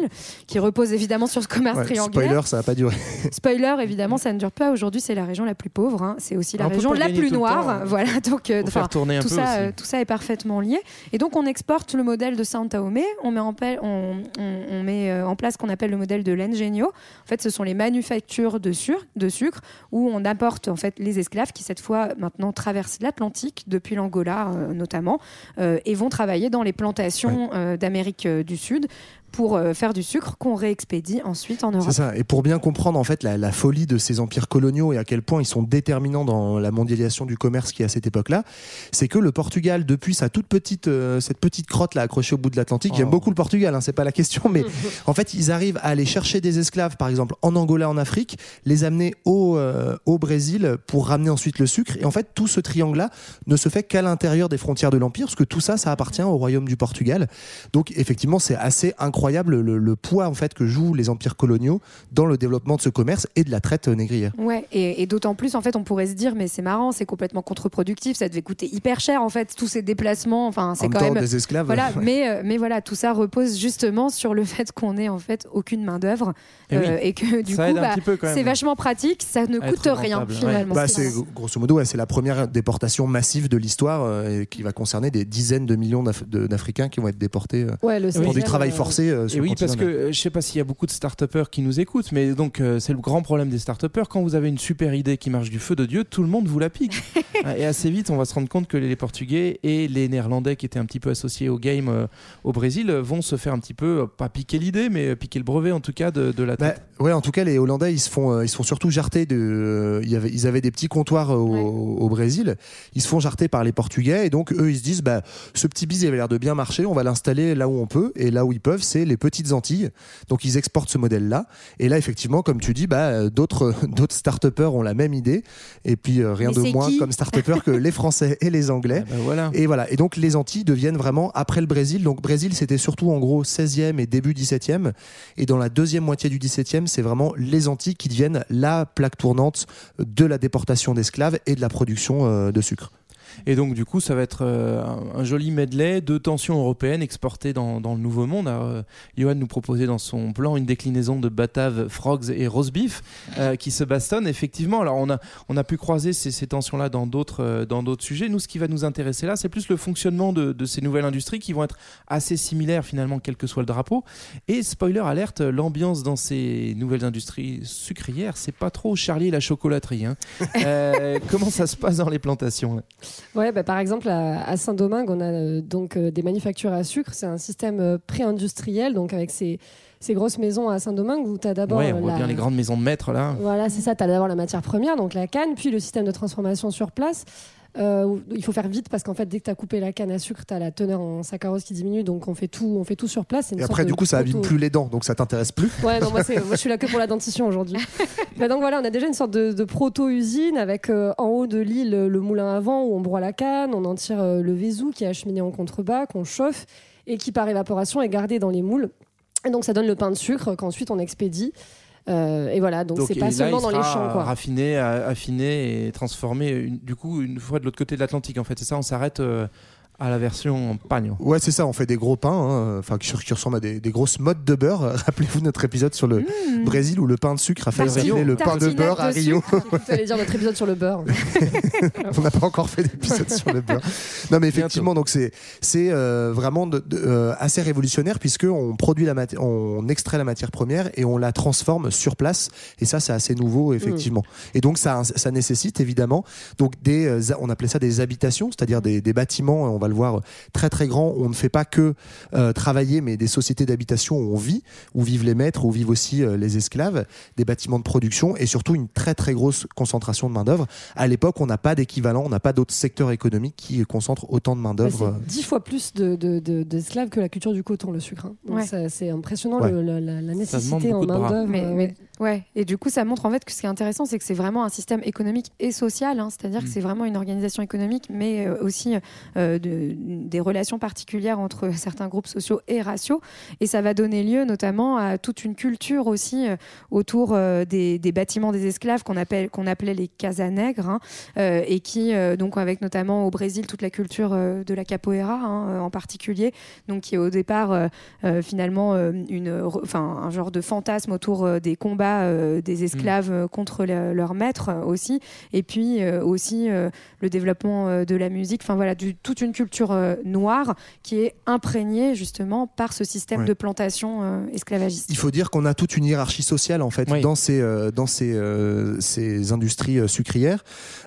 qui repose évidemment sur ce commerce Ouais, triangulaire. spoiler, ça va pas durer. Spoiler, évidemment, ça ne dure pas. Aujourd'hui, c'est la région la plus pauvre. hein. C'est aussi la On région la plus noire. temps, hein. Voilà, donc euh, Faut faire enfin, tourner un tout peu ça, euh, tout ça est parfaitement lié. Et donc, on exporte le modèle de Sao Tomé. On met en, on, on- on met euh, en place ce qu'on appelle le modèle de l'Engenio. En fait, ce sont les manufactures de, sur- de sucre où on apporte en fait les esclaves qui cette fois maintenant traversent l'Atlantique depuis l'Angola euh, notamment et vont travailler dans les plantations d'Amérique du Sud pour euh, faire du sucre qu'on réexpédie ensuite en Europe. C'est ça. Et pour bien comprendre en fait la, la folie de ces empires coloniaux et à quel point ils sont déterminants dans la mondialisation du commerce qui est à cette époque-là, c'est que le Portugal, depuis sa toute petite euh, cette petite crotte là accrochée au bout de l'Atlantique, j'aime Oh. beaucoup le Portugal, hein, c'est pas la question, mais en fait ils arrivent à aller chercher des esclaves, par exemple en Angola, en Afrique, les amener au euh, au Brésil pour ramener ensuite le sucre. Et en fait tout ce triangle-là ne se fait qu'à l'intérieur des frontières de l'empire, parce que tout ça, ça appartient au royaume du Portugal. Donc effectivement, c'est assez incroyable le, le poids en fait que jouent les empires coloniaux dans le développement de ce commerce et de la traite négrière. Ouais, et, et d'autant plus, en fait, on pourrait se dire, mais c'est marrant, c'est complètement contre-productif, ça devait coûter hyper cher, en fait, tous ces déplacements. Enfin, En c'est même quand temps, même. des esclaves. Voilà, ouais. mais, euh, mais voilà, tout ça repose justement sur le fait qu'on ait en fait aucune main-d'œuvre Eh oui. euh, et que du Ça coup, bah, c'est vachement pratique, ça ne coûte rien rentable, ouais. finalement. Bah, C'est- grosso modo, ouais, c'est la première déportation massive de l'histoire euh, qui va concerner des dizaines de millions d'Africains qui vont être déportés euh, Ouais, pour du 16e, travail euh, euh, sur Et oui, parce que euh, je sais pas s'il y a beaucoup de start-upers qui nous écoutent, mais donc euh, c'est le grand problème des start-upers. Quand vous avez une super idée qui marche du feu de Dieu, tout le monde vous la pique. et assez vite, on va se rendre compte que les Portugais et les Néerlandais qui étaient un petit peu associés au game euh, au Brésil euh, vont se faire un petit peu, pas piquer l'idée, mais piquer le brevet en tout cas de, de la Bah, tête. ouais, en tout cas, les Hollandais, ils se font, euh, ils se font surtout jarter de. euh, ils avaient des petits comptoirs au, au Brésil. Ils se font jarter par les Portugais et donc eux, ils se disent, bah, ce petit bise, il avait l'air de bien marcher. On va l'installer là où on peut et là où ils peuvent, c'est les petites Antilles. Donc ils exportent ce modèle-là. Et là, effectivement, comme tu dis, bah, euh, d'autres, d'autres start-upers ont la même idée. Et puis euh, rien Mais de moins comme start-upers que les Français et les Anglais. Ah bah voilà. Et voilà. Et donc les Antilles deviennent vraiment après le Brésil. Donc Brésil, c'était surtout en gros 16e et début 17e. Et dans la deuxième moitié du 17e, c'est vraiment les Antilles qui deviennent la plaque tournante de la déportation d'esclaves et de la production euh, de sucre. Et donc, du coup, ça va être euh, un, un joli medley de tensions européennes exportées dans, dans le Nouveau Monde. Alors, euh, Johan nous proposait dans son plan une déclinaison de Batave, Frogs et Roast Beef euh, qui se bastonnent. Effectivement, alors on a, on a pu croiser ces, ces tensions-là dans d'autres dans d'autres sujets. Nous, ce qui va nous intéresser là, c'est plus le fonctionnement de, de ces nouvelles industries qui vont être assez similaires finalement, quel que soit le drapeau. Et spoiler alerte, l'ambiance dans ces nouvelles industries sucrières, c'est pas trop Charlie et la chocolaterie. hein. Euh, comment ça se passe dans les plantations là? Ouais, bah, par exemple, à, à Saint-Domingue, on a euh, donc euh, des manufactures à sucre. C'est un système euh, pré-industriel, donc avec ces, ces grosses maisons à Saint-Domingue où tu as d'abord. Ouais, on voit la- bien les grandes maisons de maîtres là. Voilà, c'est ça. Tu as d'abord la matière première, donc la canne, puis le système de transformation sur place. Euh, il faut faire vite parce qu'en fait, dès que tu as coupé la canne à sucre, tu as la teneur en saccharose qui diminue, donc on fait tout, on fait tout sur place. Et après, du coup, ça abîme plus les dents, donc ça t'intéresse plus. Ouais, non, moi, moi, je suis là que pour la dentition aujourd'hui. Mais donc voilà, on a déjà une sorte de, de proto-usine avec euh, en haut de l'île euh, le moulin à vent où on broie la canne, on en tire euh, le vésou qui est acheminé en contrebas, qu'on chauffe et qui par évaporation est gardé dans les moules. Et donc ça donne le pain de sucre qu'ensuite on expédie. Euh, et voilà, donc c'est pas seulement dans les champs. Quoi. Raffiné, a- affiné et transformé. une- du coup, une fois de l'autre côté de l'Atlantique, en fait, c'est ça. On s'arrête euh, à la version pagno. Ouais, c'est ça, on fait des gros pains, hein, enfin qui, qui ressemblent à des, des grosses mottes de beurre. Rappelez-vous notre épisode sur le Mmh. Brésil où le pain de sucre a fait refiler le pain de beurre à Rio. Tu allais dire notre épisode sur le beurre. on n'a pas encore fait d'épisode sur le beurre. Non, mais effectivement, donc c'est c'est euh, vraiment de- de- euh, assez révolutionnaire puisque on produit la on extrait la matière première et on la transforme sur place. Et ça, c'est assez nouveau, effectivement. Et donc ça ça nécessite évidemment donc des euh, on appelait ça des habitations, c'est-à-dire des, des bâtiments. On va le voir très très grands. On ne fait pas que euh, travailler, mais des sociétés d'habitation où on vit, où vivent les maîtres, où vivent aussi euh, les esclaves, des bâtiments de production et surtout une très très grosse concentration de main d'œuvre. À l'époque, on n'a pas d'équivalent, on n'a pas d'autres secteurs économiques qui concentrent autant de main Bah, d'œuvre. dix fois plus de- de- de- d'esclaves que la culture du coton, le sucre. hein. Ouais. c'est impressionnant Ouais. le- la, la- nécessité en beaucoup de ouais. et du coup, ça montre en fait que ce qui est intéressant, c'est que c'est vraiment un système économique et social, hein, c'est-à-dire Mm. que c'est vraiment une organisation économique, mais euh, aussi euh, de- des relations particulières entre certains groupes sociaux et raciaux. Et ça va donner lieu notamment à toute une culture aussi euh, autour euh, des, des bâtiments des esclaves qu'on appelle qu'on appelait les casas nègres, hein, et qui donc avec notamment au Brésil toute la culture de la capoeira hein, en particulier, donc qui est au départ finalement une, enfin un genre de fantasme autour des combats euh, des esclaves euh, contre le- leurs maîtres euh, aussi, et puis euh, aussi euh, le développement de la musique, enfin voilà, du, toute une culture euh, noire qui est imprégnée justement par ce système Ouais. de plantation euh, esclavagiste. Il faut dire qu'on a toute une hiérarchie sociale en fait Oui. dans ces euh, dans ces euh, ces industries euh, sucrières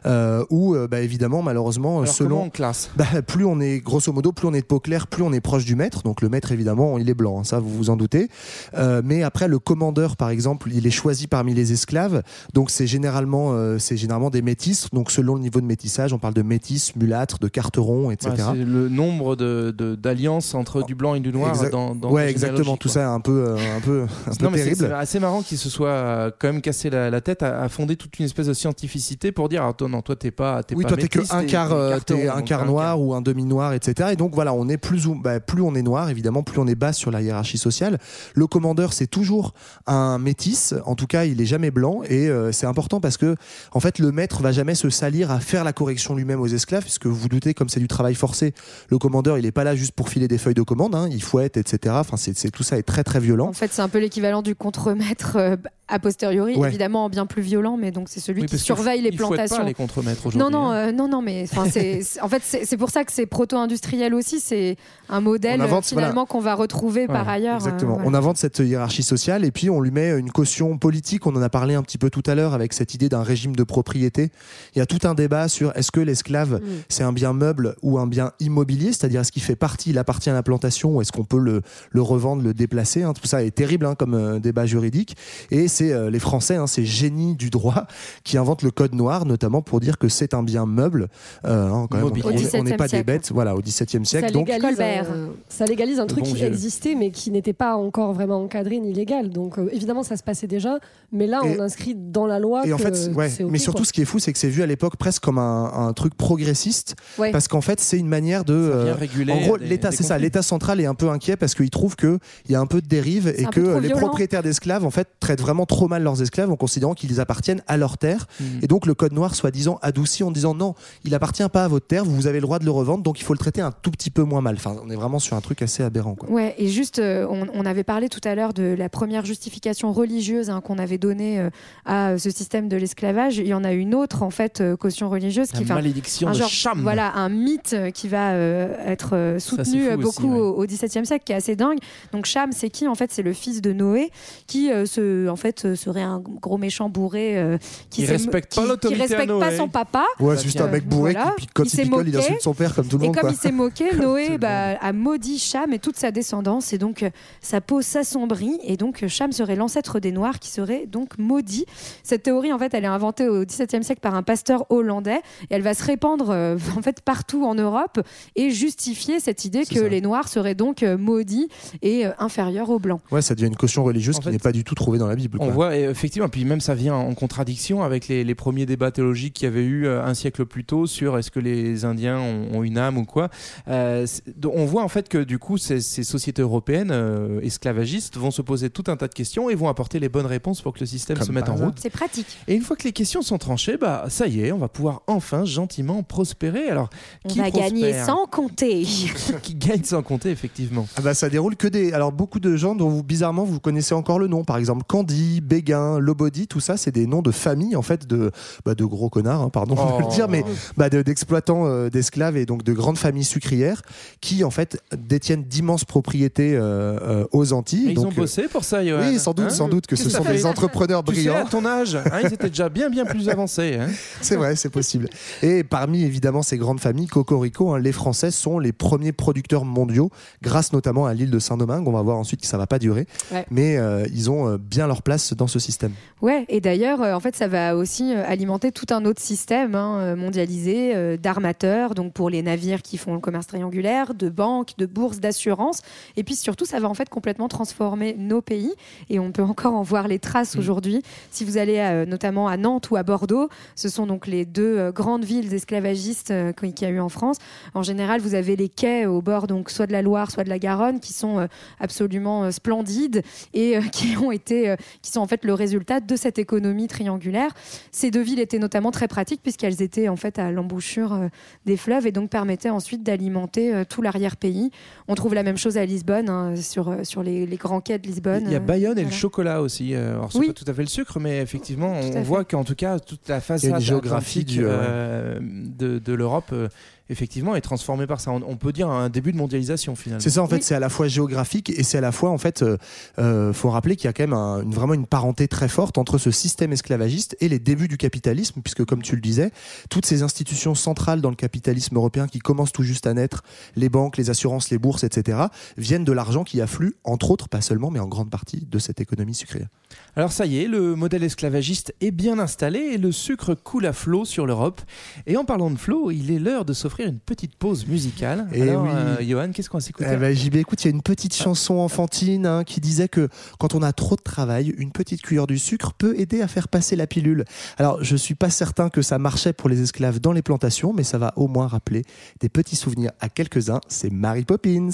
euh, où euh, bah, évidemment malheureusement Alors, selon on classe? Bah, plus on est grosso modo plus on est de peau claire plus on est proche du maître donc le maître évidemment il est blanc hein, ça vous vous en doutez Euh, mais après le commandeur par exemple il est choisi parmi les esclaves donc c'est généralement euh, c'est généralement des métis donc selon le niveau de métissage on parle de métis mulâtres de carterons etc Ouais, C'est le nombre de- d'alliances entre du blanc et du noir Exact- dans, dans ouais exactement tout quoi. ça un peu euh, un peu un peu Non, terrible c'est assez marrant qu'il se soit euh, quand même cassé la, la tête à, à fonder toute une espèce de scientificité pour dire attends non toi t'es pas t'es Oui, pas toi t'es que un quart, t'es carteron, un quart noir ou un demi noir, etc. Et donc voilà, on est plus ou bah, plus on est noir, évidemment, plus on est bas sur la hiérarchie sociale. Le commandeur, c'est toujours un métis. En tout cas, il est jamais blanc et euh, c'est important parce que en fait, le maître va jamais se salir à faire la correction lui-même aux esclaves, puisque vous vous doutez, comme c'est du travail forcé, le commandeur, il est pas là juste pour filer des feuilles de commande. Hein, il fouette, etc. Enfin, c'est tout ça est très très violent. En fait, c'est un peu l'équivalent du contremaître euh, a posteriori, Ouais. évidemment bien plus violent, mais donc c'est celui Oui, qui surveille les plantations. pas les contremaîtres Non, aujourd'hui. non, hein. euh, non, non, mais c'est, en fait, c'est pour ça que c'est proto-industriel aussi. C'est un modèle invente, euh, finalement qu'on va retrouver par ailleurs. euh, Exactement. voilà. On invente cette hiérarchie sociale et puis on lui met une caution politique. On en a parlé un petit peu tout à l'heure avec cette idée d'un régime de propriété. Il y a tout un débat sur est-ce que l'esclave c'est un bien meuble ou un bien immobilier, c'est-à-dire est-ce qu'il fait partie, il appartient à la plantation ou est-ce qu'on peut le, le revendre, le déplacer. hein. Tout ça est terrible hein, comme euh, débat juridique. Et c'est euh, les Français, hein, ces génies du droit qui inventent le code noir, notamment pour dire que c'est un bien meuble. Euh, hein, quand même, Mobilier. on- n'est pas des bêtes. Voilà, au XVIIe siècle. Ça Donc, légalise, Colbert. un, ça légalise un truc bon qui vieux. existait mais qui n'était pas encore vraiment encadré ni légal. Donc euh, évidemment ça se passait déjà, mais là Et- on inscrit dans la loi. Et en fait, ouais, mais surtout, quoi. ce qui est fou, c'est que c'est vu à l'époque presque comme un, un truc progressiste, Ouais. parce qu'en fait, c'est une manière de. Ça euh, réguler en gros, l'État, c'est ça. L'État central est un peu inquiet parce qu'il trouve que il y a un peu de dérive et que les propriétaires d'esclaves, en fait, traitent vraiment trop mal leurs esclaves en considérant qu'ils appartiennent à leur terre. Mhm. Et donc le code noir, soi-disant, adouci en disant non, il appartient pas à votre terre, vous avez le droit de le revendre, donc il faut le traiter un tout petit peu moins mal. Enfin, on est vraiment sur un truc assez aberrant. Quoi. Ouais, et juste, euh, on, on avait parlé tout à l'heure de la première justification religieuse hein, qu'on avait donnée euh, à ce système de l'esclavage. Il y en a une autre, en fait, euh, caution religieuse, La qui fait un- malédiction un de genre, Cham. Voilà, un mythe euh, qui va euh, être euh, Ça, soutenu euh, aussi, beaucoup ouais. au, au XVIIe siècle, qui est assez dingue. Donc Cham, c'est qui En fait, c'est le fils de Noé, qui euh, se, en fait, euh, serait un gros méchant bourré euh, qui respecte pas qui- respecte pas son papa. Ouais, c'est juste un mec bourré Voilà. qui, quand Il il, picole, insulte son père comme tout le Et monde. comme quoi. il s'est moqué, Noé bah, a maudit Cham et toute sa descendance. Et donc, euh, sa peau s'assombrit. Et donc, Cham serait l'ancêtre des Noirs qui serait donc maudit. Cette théorie, en fait, elle est inventée au XVIIe siècle par un pasteur hollandais. Et elle va se répandre euh, en fait, partout en Europe et justifier cette idée que les Noirs seraient donc euh, maudits et euh, inférieurs aux Blancs. Ouais, ça devient une caution religieuse En qui n'est pas du tout trouvée dans la Bible. On quoi. voit et effectivement, puis même ça vient en contradiction avec les, les premiers débats théologiques qu'il y avait eu euh, un siècle plus tôt sur est-ce que les Indiens ont, ont une âme ou quoi. Euh, on voit en fait que du coup ces, ces sociétés européennes euh, esclavagistes vont se poser tout un tas de questions et vont apporter les bonnes réponses pour que le système Comme se mette en route. C'est pratique. Et une fois que les questions sont tranchées, bah ça y est, on va pouvoir enfin gentiment prospérer. Alors On qui va gagner sans compter. qui gagne sans compter effectivement. Ah bah, ça déroule que des. Alors, beaucoup de gens dont vous, bizarrement, vous connaissez encore le nom. Par exemple, Candy, Béguin, Lobody, tout ça, c'est des noms de famille, en fait, de, bah, de gros connards, hein, pardon de Oh. le dire, mais bah, de- d'exploitants euh, d'esclaves et donc de grandes familles sucrières qui, en fait, détiennent d'immenses propriétés euh, euh, aux Antilles. Ils donc, ont euh, bossé pour ça, Johan. Oui, sans doute, Hein sans doute que ce sont des entrepreneurs Tu sais, brillants. à ton âge, hein, ils étaient déjà bien bien plus avancés. hein. C'est vrai, c'est possible. Et parmi évidemment ces grandes familles, Cocorico, hein, les Français sont les premiers producteurs mondiaux, grâce notamment à l'île de Saint-Domingue. On va voir ensuite que ça va pas durer, Ouais. mais euh, ils ont euh, bien leur place dans ce système. Ouais, et d'ailleurs, euh, en fait, ça va aussi euh, alimenter tout un autre système hein, euh, mondialisé d'armateurs, donc pour les navires qui font le commerce triangulaire, de banques, de bourses, d'assurances. Et puis surtout, ça va en fait complètement transformer nos pays. Et on peut encore en voir les traces aujourd'hui. Si vous allez notamment à Nantes ou à Bordeaux, ce sont donc les deux grandes villes esclavagistes qu'il y a eu en France. En général, vous avez les quais au bord, donc soit de la Loire, soit de la Garonne, qui sont absolument splendides et qui ont été, qui sont en fait le résultat de cette économie triangulaire. Ces deux villes étaient notamment très pratiques puisqu'elles étaient en fait à l'embouchure euh, des fleuves et donc permettaient ensuite d'alimenter euh, tout l'arrière-pays. On trouve la même chose à Lisbonne, hein, sur, euh, sur les, les grands quais de Lisbonne. Il y a Bayonne et le chocolat aussi. Alors, c'est Oui. pas tout à fait le sucre, mais effectivement, on, voit qu'en tout cas, toute la façade du- euh, de, de l'Europe, euh, effectivement, est transformée par ça. On, on peut dire un début de mondialisation finalement. C'est ça en fait, c'est à la fois géographique et c'est à la fois en fait, euh, euh, faut rappeler qu'il y a quand même un- une, vraiment une parenté très forte entre ce système esclavagiste et les débuts du capitalisme, puisque comme tu le disais, toutes ces institutions centrales dans le capitalisme européen qui commencent tout juste à naître, les banques, les assurances, les bourses, etc., viennent de l'argent qui afflue, entre autres, pas seulement, mais en grande partie, de cette économie sucrière. Alors ça y est, le modèle esclavagiste est bien installé et le sucre coule à flot sur l'Europe. Et en parlant de flot, il est l'heure de s'offrir une petite pause musicale. Eh Alors, oui. euh, Johan, qu'est-ce qu'on va s'écouter Eh ben, JB, écoute, il y a une petite chanson enfantine hein, qui disait que quand on a trop de travail, une petite cuillère du sucre peut aider à faire passer la pilule. Alors, je suis pas certain que ça marchait pour les esclaves dans les plantations, mais ça va au moins rappeler des petits souvenirs à quelques-uns. C'est Mary Poppins.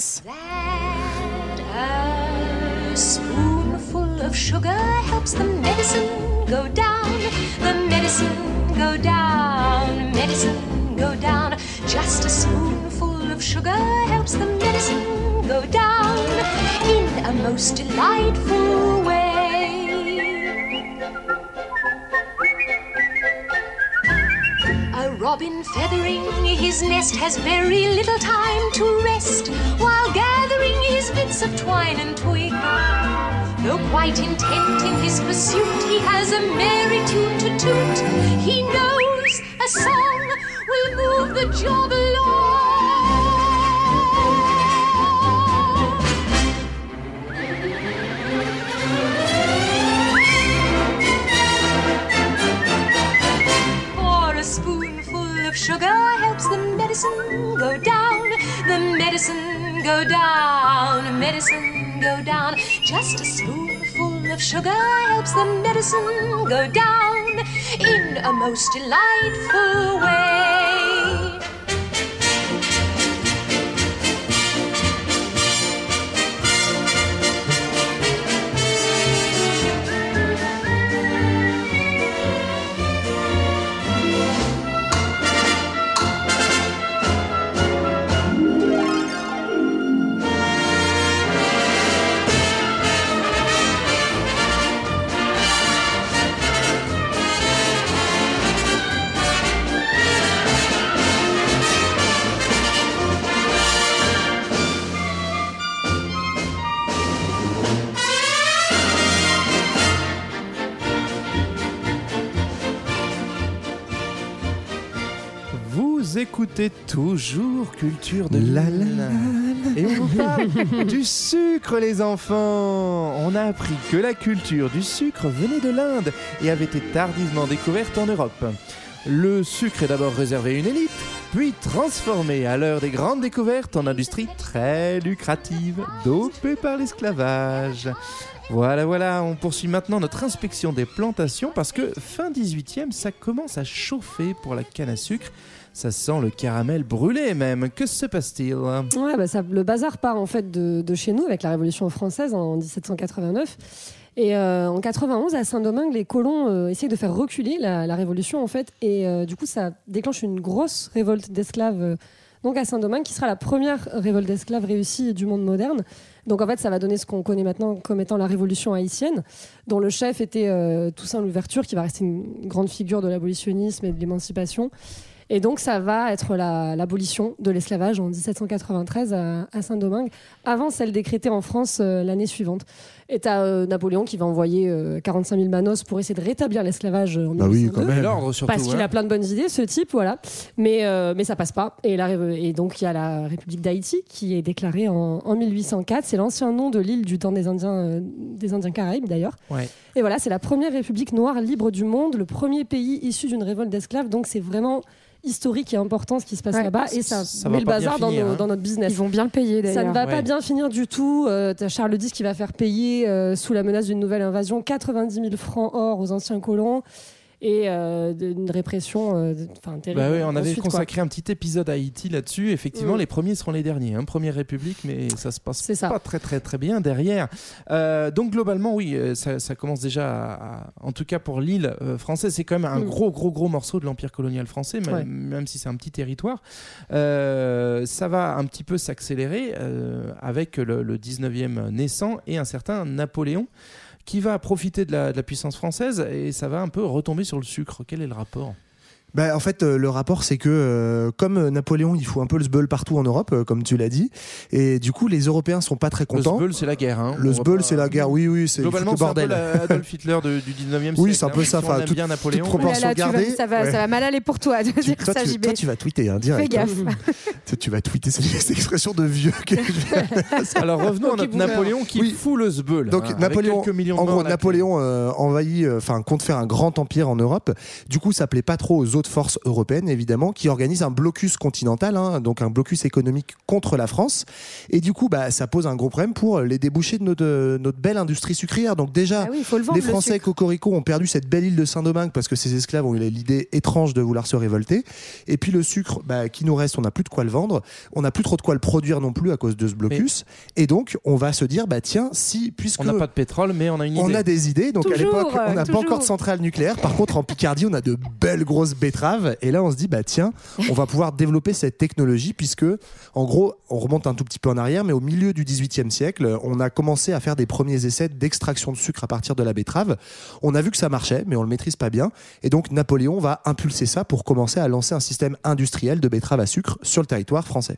Of sugar helps the medicine go down. The medicine go down. Medicine go down. Just a spoonful of sugar helps the medicine go down in a most delightful way. A robin feathering his nest has very little time to rest while gathering his bits of twine and twig. Though quite intent in his pursuit, he has a merry tune to toot. He knows a song will move the job along. For a spoonful of sugar helps the medicine go down. The medicine go down. Medicine go down. Just a spoonful of sugar helps the medicine go down in a most delightful way. Écoutez toujours Culture de La. Et on vous parle du sucre, les enfants. On a appris que la culture du sucre venait de l'Inde et avait été tardivement découverte en Europe. Le sucre est d'abord réservé à une élite, puis transformé à l'heure des grandes découvertes en industrie très lucrative, dopée par l'esclavage. Voilà, voilà, on poursuit maintenant notre inspection des plantations parce que fin 18e, ça commence à chauffer pour la canne à sucre. Ça sent le caramel brûlé même. Que se passe-t-il? Ouais, bah ça, le bazar part en fait de, chez nous avec la Révolution française en 1789. Et euh, en 91, à Saint-Domingue, les colons euh, essayent de faire reculer la, Révolution en fait, et euh, du coup, ça déclenche une grosse révolte d'esclaves. donc à Saint-Domingue, qui sera la première révolte d'esclaves réussie du monde moderne. Donc en fait, ça va donner ce qu'on connaît maintenant comme étant la révolution haïtienne, dont le chef était Toussaint Louverture, qui va rester une grande figure de l'abolitionnisme et de l'émancipation. Et donc, ça va être la- l'abolition de l'esclavage en 1793 à, à Saint-Domingue, avant celle décrétée en France euh, l'année suivante. Et tu as Napoléon qui va envoyer euh, 45 000 manos pour essayer de rétablir l'esclavage euh, en Bah oui, 1802. quand même. L'ordre surtout. Parce qu'il hein. a plein de bonnes idées, ce type, voilà. Mais, euh, mais ça passe pas. Et, la, et donc, il y a la République d'Haïti qui est déclarée en, en 1804. C'est l'ancien nom de l'île du temps des Indiens, euh, des Indiens Caraïbes, d'ailleurs. Ouais. Et voilà, c'est la première république noire libre du monde, le premier pays issu d'une révolte d'esclaves. Donc, c'est vraiment historique et important ce qui se passe Ouais. là-bas. Et ça, Ça met le bazar dans, finir, nos- hein. dans notre business. Ils vont bien le payer Ça d'ailleurs. ne va Ouais. pas bien finir du tout. Euh, T'as Charles X qui va faire payer, euh, sous la menace d'une nouvelle invasion, 90 000 francs or aux anciens colons et euh, d'une répression euh, terrible. Bah oui, on avait ensuite, quoi. consacré un petit épisode à Haïti là-dessus. Effectivement, Mm. les premiers seront les derniers. Hein. Première République, mais ça se passe ça. pas très très très bien derrière. Euh, donc globalement, oui, euh, ça, ça commence déjà, à, en tout cas pour l'île euh, française, c'est quand même un Mm. gros gros gros morceau de l'empire colonial français, même, Ouais. même si c'est un petit territoire. Ça va un petit peu s'accélérer avec le, le 19e naissant et un certain Napoléon qui va profiter de la, puissance française et ça va un peu retomber sur le sucre. Quel est le rapport? Bah, en fait, euh, le rapport, c'est que euh, comme Napoléon, il fout un peu le sbeul partout en Europe, euh, comme tu l'as dit, et du coup, les Européens sont pas très Le contents. sbeul, c'est la guerre. Hein. Le sbeul, c'est la guerre. Oui, oui, c'est Globalement, le c'est un peu bordel. Adolf Hitler de- du 19e siècle. Oui, c'est un peu hein. ça, enfin, toute- bien Napoléon. toute là proportion là, vas- ça, va, Ouais. ça va mal aller pour toi de Tu- dire toi, ça, tu, JB. toi, tu vas tweeter, hein, direct. Fais hein. gaffe. Tu- tu vas tweeter cette, expression de vieux que Alors revenons à. Napoléon qui Oui. fout le sbeul. Donc Napoléon, en gros. Napoléon envahit, enfin compte faire un grand empire en Europe. Du coup, ça plaît pas trop aux autres forces européennes, évidemment, qui organisent un blocus continental, hein, donc un blocus économique contre la France. Et du coup, bah, ça pose un gros problème pour les débouchés de notre, de notre belle industrie sucrière. Donc déjà, Ah oui, il faut le vendre. les le Français sucre. Cocorico ont perdu cette belle île de Saint-Domingue parce que ces esclaves ont eu l'idée étrange de vouloir se révolter. Et puis le sucre bah, qui nous reste, on n'a plus de quoi le vendre. On n'a plus trop de quoi le produire non plus à cause de ce blocus. Et donc, on va se dire, bah tiens, si, puisque On n'a pas de pétrole, mais on a une idée. on a des idées, donc à l'époque, on n'a pas encore de centrale nucléaire. Par contre, en Picardie, on a de belles grosses Et là, on se dit, bah tiens, on va pouvoir développer cette technologie, puisque, en gros, on remonte un tout petit peu en arrière, mais au milieu du XVIIIe siècle, on a commencé à faire des premiers essais d'extraction de sucre à partir de la betterave. On a vu que ça marchait, mais on le maîtrise pas bien. Et donc, Napoléon va impulser ça pour commencer à lancer un système industriel de betterave à sucre sur le territoire français.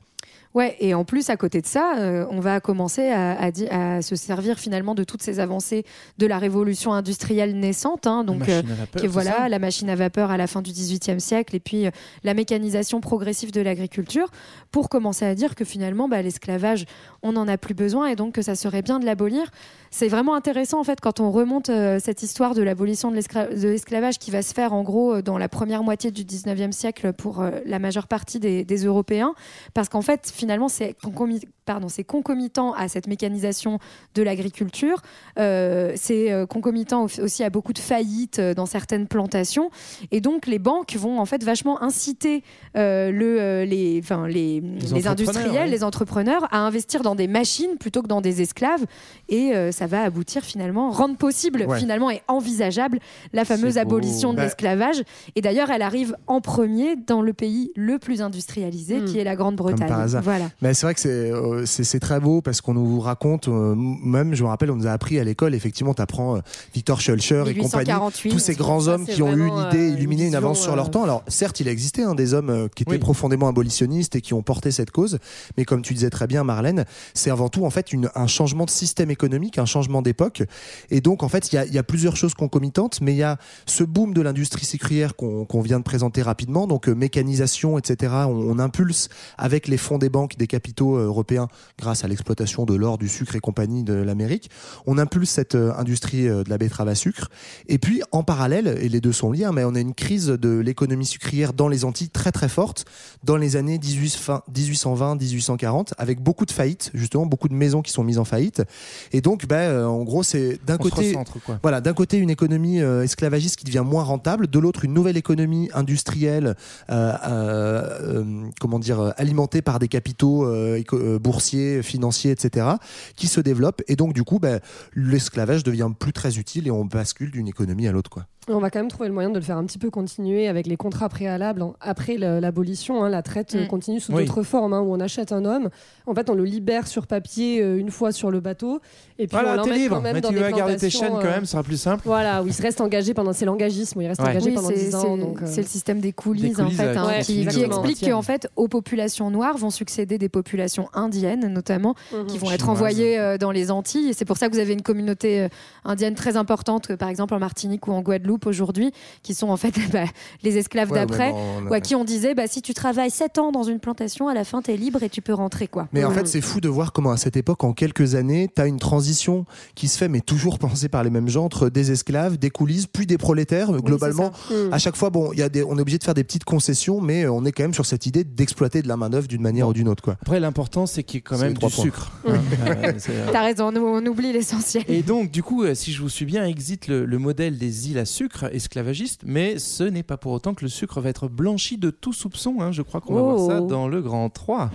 Ouais, et en plus, à côté de ça, euh, on va commencer à, à di- à se servir finalement de toutes ces avancées de la révolution industrielle naissante. hein, donc, Machine euh, à vapeur, qui voilà, la machine à vapeur à la fin du XVIIIe siècle et puis euh, la mécanisation progressive de l'agriculture pour commencer à dire que finalement, bah, l'esclavage, on n'en a plus besoin et donc que ça serait bien de l'abolir. C'est vraiment intéressant en fait quand on remonte euh, cette histoire de l'abolition de l'esclavage qui va se faire en gros dans la première moitié du 19e siècle pour la majeure partie des, des Européens parce qu'en fait finalement c'est concomi- pardon, c'est concomitant à cette mécanisation de l'agriculture, Euh, c'est euh, concomitant au- aussi à beaucoup de faillites euh, dans certaines plantations et donc les banques vont en fait vachement inciter euh, le, les, enfin, les, les, entrepreneurs, industriels, ouais. les entrepreneurs à investir dans des machines plutôt que dans des esclaves et euh, ça va aboutir finalement, rendre possible Ouais. finalement et envisageable la fameuse abolition de Bah- l'esclavage. Et d'ailleurs, elle arrive en premier dans le pays le plus industrialisé, Mm. qui est la Grande-Bretagne. Voilà. Mais c'est vrai que c'est euh, c'est très beau parce qu'on nous raconte, euh, même je me rappelle, on nous a appris à l'école, effectivement, tu apprends Victor Schulcher et compagnie, 1848. tous ces grands hommes qui ont eu l'idée euh, illuminée, une une avance sur leur euh, temps. Alors certes, il a existé hein, des hommes euh, qui étaient Oui. profondément abolitionnistes et qui ont porté cette cause, mais comme tu disais très bien, Marlène, c'est avant tout en fait une, un changement de système économique, un changement d'époque. Et donc en fait, il y a, il y a plusieurs choses concomitantes, mais il y a ce boom de l'industrie sucrière qu'on qu'on vient de présenter rapidement, donc euh, mécanisation, etc. On, on impulse avec les fonds des banques, des capitaux euh, européens, grâce à l'exploitation de l'or, du sucre et compagnie de l'Amérique. On impulse cette euh, industrie euh, de la betterave à sucre. Et puis, en parallèle, et les deux sont liés, hein, mais on a une crise de l'économie sucrière dans les Antilles très très forte dans les années 18 fin- 1820-1840, avec beaucoup de faillites, justement, beaucoup de maisons qui sont mises en faillite. Et donc, ben, en gros, c'est d'un côté, quoi. voilà, d'un côté une économie euh, esclavagiste qui devient moins rentable, de l'autre une nouvelle économie industrielle, euh, euh, euh, comment dire, alimentée par des capitaux euh, euh, boursiers, financiers, etc., qui se développe. Et donc, du coup, ben, l'esclavage devient plus très utile et on bascule d'une économie à l'autre, quoi. On va quand même trouver le moyen de le faire un petit peu continuer avec les contrats préalables en- après l'abolition. hein, la traite euh, Mm. continue sous Oui. d'autres formes, hein, où on achète un homme. En fait, on le libère sur papier euh, une fois sur le bateau. Et puis on Voilà, t'es l'emmène libre. quand même Mais dans tu des vas garder tes chaînes quand euh, même, ça sera plus simple. Voilà, où il se reste engagé pendant. C'est l'engagisme, il reste Ouais. engagé Oui, pendant c'est 10 ans. c'est- euh, le système des coulisses, Des coulisses en fait, hein, Ouais, qui, explique qu'en fait, aux populations noires vont succéder des populations indiennes, notamment, Mhm. qui vont être envoyées euh, dans les Antilles. Et c'est pour ça que vous avez une communauté indienne très importante, par exemple en Martinique ou en Guadeloupe aujourd'hui, qui sont en fait bah, les esclaves Ouais, d'après, ou à qui on disait bah, si tu travailles 7 ans dans une plantation, à la fin, tu es libre et tu peux rentrer. quoi. Mais en fait, c'est fou de voir comment à cette époque, en quelques années, tu as une transition qui se fait, mais toujours pensée par les mêmes gens, entre des esclaves, des coulisses, puis des prolétaires. Globalement, Mm. à chaque fois, bon, il y a des, on est obligé de faire des petites concessions, mais on est quand même sur cette idée d'exploiter de la main-d'œuvre d'une manière ou d'une autre. Quoi. Après, l'important, c'est qu'il y ait quand même du points. sucre. hein. Euh, c'est, euh, T'as raison, nous, on oublie l'essentiel. Et donc, du coup, euh, si je vous suis bien, existe le, le modèle des îles à sucre esclavagistes, mais ce n'est pas pour autant que le sucre va être blanchi de tout soupçon. hein. Je crois qu'on va voir ça Oh. dans le grand 3.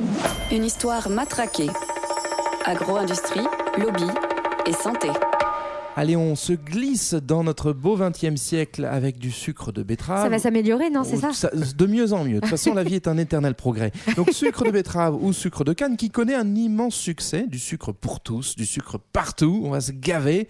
Une histoire matraquée. Agro-industrie, lobby et santé. Allez, on se glisse dans notre beau 20e siècle avec du sucre de betterave. Ça va s'améliorer, non C'est Oh, ça De mieux en mieux. De toute façon, la vie est un éternel progrès. Donc, sucre de betterave ou sucre de canne qui connaît un immense succès. Du sucre pour tous, du sucre partout. On va se gaver.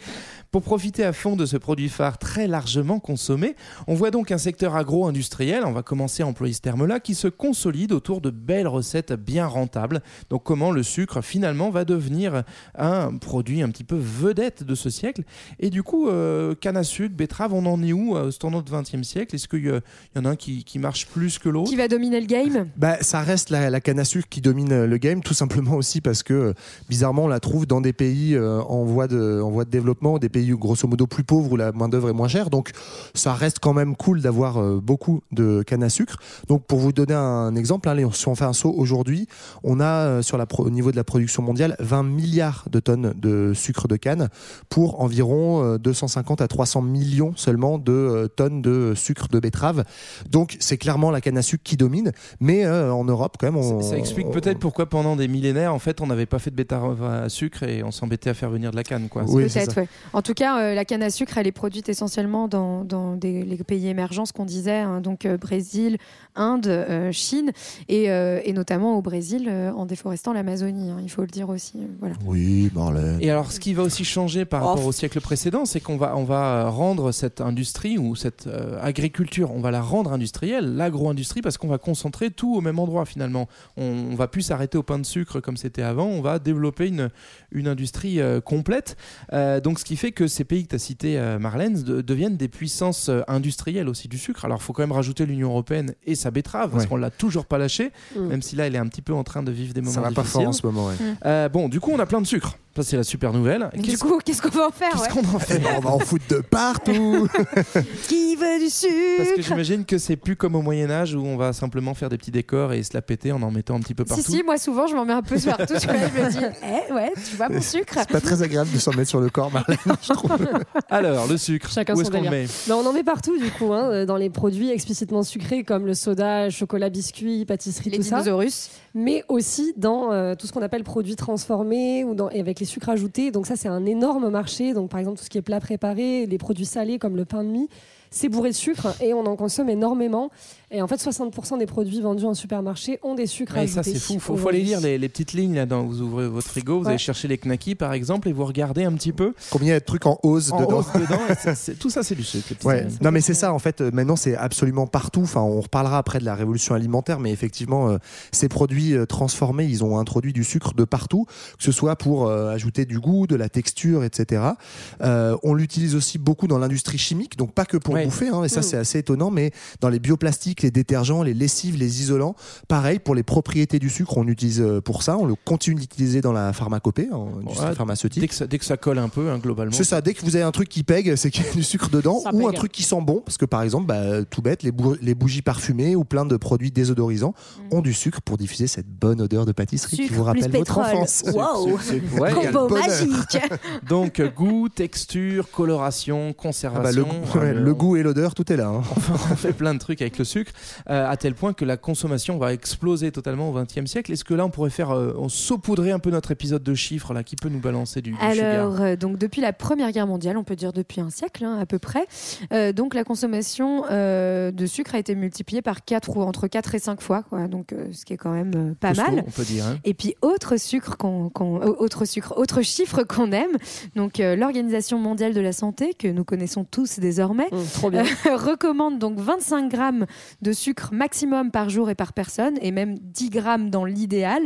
Pour profiter à fond de ce produit phare très largement consommé, on voit donc un secteur agro-industriel, on va commencer à employer ce terme-là, qui se consolide autour de belles recettes bien rentables. Donc comment le sucre finalement va devenir un produit un petit peu vedette de ce siècle? Et du coup, euh, canne à sucre, betterave, on en est où C'est en notre 20e siècle? Est-ce qu'il y, en a un qui, qui marche plus que l'autre? Qui va dominer le game? Bah, ça reste la, la canne à sucre qui domine euh, le game, tout simplement aussi parce que euh, bizarrement on la trouve dans des pays en, voie de, en voie de développement, des pays grosso modo plus pauvres où la main d'œuvre est moins chère. Donc ça reste quand même cool d'avoir euh, beaucoup de canne à sucre. Donc pour vous donner un exemple, hein, si on fait un saut aujourd'hui, on a euh, sur la pro- au niveau de la production mondiale 20 milliards de tonnes de sucre de canne pour environ euh, 250 à 300 millions seulement de euh, tonnes de sucre de betterave. Donc c'est clairement la canne à sucre qui domine, mais euh, en Europe quand même on, Ça explique peut-être pourquoi pendant des millénaires, en fait, on n'avait pas fait de betterave à sucre et on s'embêtait à faire venir de la canne. Quoi. Oui, Peut-être, ouais. En tout cas, euh, la canne à sucre, elle est produite essentiellement dans, dans des, les pays émergents, ce qu'on disait, hein, donc euh, Brésil, Inde, euh, Chine, et, euh, et notamment au Brésil euh, en déforestant l'Amazonie. hein, il faut le dire aussi. euh, voilà. Oui, Marlène. Et alors, ce qui va aussi changer par rapport au siècle précédent, c'est qu'on va, on va rendre cette industrie ou cette euh, agriculture, on va la rendre industrielle, l'agro-industrie, parce qu'on va concentrer tout au même endroit finalement. On, on va plus s'arrêter au pain de sucre comme c'était avant, on va développer une, une industrie euh, complète. Euh, donc, ce qui fait que ces pays que tu as cités, euh, Marlène, de- deviennent des puissances euh, industrielles aussi du sucre. Alors, il faut quand même rajouter l'Union européenne et sa betterave, parce Ouais. qu'on l'a toujours pas lâché, Mm. même si là, elle est un petit peu en train de vivre des moments Ça va pas difficiles. fort en ce moment. Ouais. Euh, bon, du coup, on a plein de sucre. Ça, c'est la super nouvelle. Mais du coup, qu'est-ce qu'on va en faire qu'est-ce ouais qu'on en fait on va en foutre de partout. Qui veut du sucre Parce que j'imagine que c'est plus comme au Moyen-Âge où on va simplement faire des petits décors et se la péter en en mettant un petit peu Si, partout. si, moi souvent je m'en mets un peu partout. tu vois, je me dis, eh ouais, tu vois mon sucre C'est pas très agréable de s'en mettre sur le corps, Marlène, je trouve. Alors, le sucre, Chacun où son est-ce qu'on le délire. met Ben, on en met partout du coup, hein, euh, dans les produits explicitement sucrés comme le soda, chocolat, biscuits, pâtisserie, Les tout ça. dinosaures. Mais aussi dans euh, tout ce qu'on appelle produits transformés ou dans, et avec les sucres ajoutés. Donc ça, c'est un énorme marché. Donc par exemple, tout ce qui est plat préparé, les produits salés comme le pain de mie. C'est bourré de sucre et on en consomme énormément. Et en fait, 60% des produits vendus en supermarché ont des sucres Ouais, ça ajoutés. c'est fou, faut, faut aller lire les, les petites lignes là dans vous ouvrez votre frigo, vous Ouais. allez chercher les knackis par exemple et vous regardez un petit peu Combien il y a de trucs en hausse en dedans hausse dedans. tout ça c'est du sucre. Ouais. Non mais c'est ça en fait. euh, Maintenant c'est absolument partout. Enfin on reparlera après de la révolution alimentaire, mais effectivement euh, ces produits euh, transformés, ils ont introduit du sucre de partout, que ce soit pour euh, ajouter du goût, de la texture, etc. Euh, on l'utilise aussi beaucoup dans l'industrie chimique, donc pas que pour Ouais. bouffer. hein, et ça Mm. c'est assez étonnant, mais dans les bioplastiques, les détergents, les lessives, les isolants, pareil pour les propriétés du sucre, on l'utilise euh, pour ça. On le continue d'utiliser dans la pharmacopée, en industrie Ouais, pharmaceutique. Dès que, ça, dès que ça colle un peu hein, globalement. C'est ça, dès que vous avez un truc qui pègue, c'est qu'il y a du sucre dedans, Ça ou un truc qui sent bon, parce que par exemple, bah, tout bête, les, bou- les bougies parfumées ou plein de produits désodorisants ont du sucre pour diffuser cette bonne odeur de pâtisserie qui vous rappelle votre enfance. Wow. Ouais, Combo magique. Donc euh, goût, texture, coloration, Ah bah, conservation. le, goût, ouais, euh, le goût et l'odeur, tout est là. hein. on fait plein de trucs avec le sucre, euh, à tel point que la consommation va exploser totalement au XXe siècle. Est-ce que là, on pourrait faire, euh, on saupoudrer un peu notre épisode de chiffres là, qui peut nous balancer du, du sugar Alors, euh, donc depuis la Première Guerre mondiale, on peut dire depuis un siècle hein, à peu près, euh, donc la consommation euh, de sucre a été multipliée par 4 ou entre 4 et 5 fois, quoi, donc euh, ce qui est quand même euh, pas mal. on peut dire. hein. Et puis autre sucre qu'on, autre sucre, autre chiffre qu'on aime. Donc euh, l'Organisation mondiale de la santé que nous connaissons tous désormais Mmh, trop bien. recommande donc 25 grammes de sucre maximum par jour et par personne, et même 10 grammes dans l'idéal.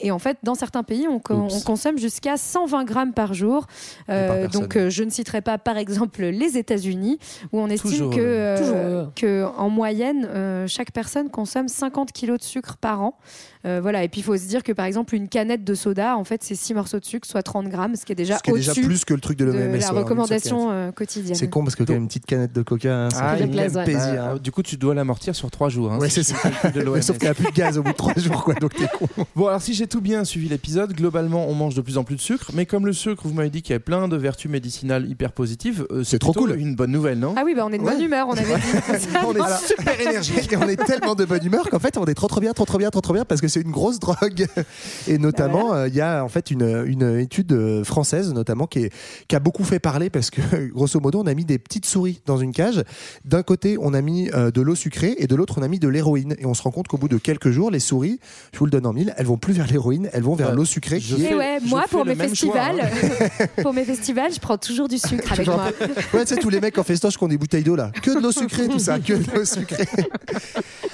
Et en fait, dans certains pays, on, consomme jusqu'à 120 grammes par jour. Euh, par donc, euh, je ne citerai pas, par exemple, les États-Unis, où on estime Toujours, que, euh, Toujours, que en moyenne, euh, chaque personne consomme 50 kilos de sucre par an. Euh, voilà. Et puis, il faut se dire que, par exemple, une canette de soda, en fait, c'est 6 morceaux de sucre, soit 30 grammes, ce qui est déjà Ce qui est déjà au-dessus plus que le truc de la recommandation euh, quotidienne. C'est con parce que quand même une petite canette de coca, hein, ça Ah, fait ouais. plaisir. Bah, hein. du coup, tu dois l'amortir sur trois jours. hein, Ouais, c'est ça. de l'OMS. Sauf qu'il n'y a plus de gaz au bout de trois jours, quoi, donc t'es con. Bon, alors si j'ai tout bien suivi l'épisode, globalement, on mange de plus en plus de sucre, mais comme le sucre, vous m'avez dit qu'il y avait plein de vertus médicinales hyper positives, euh, C'est trop cool. une bonne nouvelle, non? Ah oui, bah, on est de bonne Ouais. humeur, on avait dit. ça, on non est super énergique et on est tellement de bonne humeur qu'en fait on est trop trop bien, trop trop bien, trop trop bien parce que c'est une grosse drogue. Et notamment, euh, il y a en fait une, une étude euh, française notamment qui, est- qui a beaucoup fait parler parce que grosso modo on a mis des petites souris dans une cage. D'un côté on a mis euh, de l'eau sucrée et de l'autre on a mis de l'héroïne. Et on se rend compte qu'au bout de quelques jours, les souris, je vous le donne en mille, elles vont plus vers l'héroïne, elles vont vers Bah, l'eau sucrée je qui est ouais, je moi pour mes choix, festivals, pour mes festivals, je prends toujours du sucre avec moi. Ouais, tu sais, tous les mecs en festoche qui ont des bouteilles d'eau là. Que de l'eau sucrée, tout ça, que de l'eau sucrée.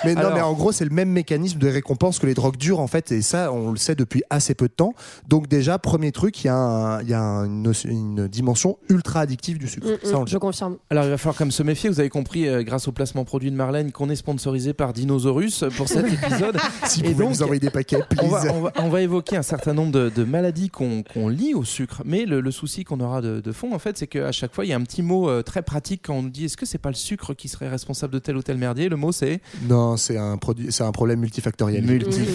Mais non, Alors- mais en gros, c'est le même mécanisme de récompense que les drogues dures en fait, et ça, on le sait depuis assez peu de temps. Donc, déjà, premier truc, il y a, un- il y a une, une dimension ultra addictive du sucre. Mm, Ça, on mm, le je confirme. Alors il va falloir quand même se méfier, vous avez compris euh, grâce au placement produit de Marlène qu'on est sponsorisé par Dinosaurus pour cet épisode. Si vous Et donc, nous envoyer des paquets, on va, on, va, on va évoquer un certain nombre de, de maladies qu'on qu'on lie au sucre, mais le, le souci qu'on aura de, de fond, en fait, c'est qu'à chaque fois, il y a un petit mot euh, très pratique quand on nous dit est-ce que c'est pas le sucre qui serait responsable de tel ou tel merdier? Le mot c'est? Non, c'est un, produit, c'est un problème multifactoriel. multifactoriel.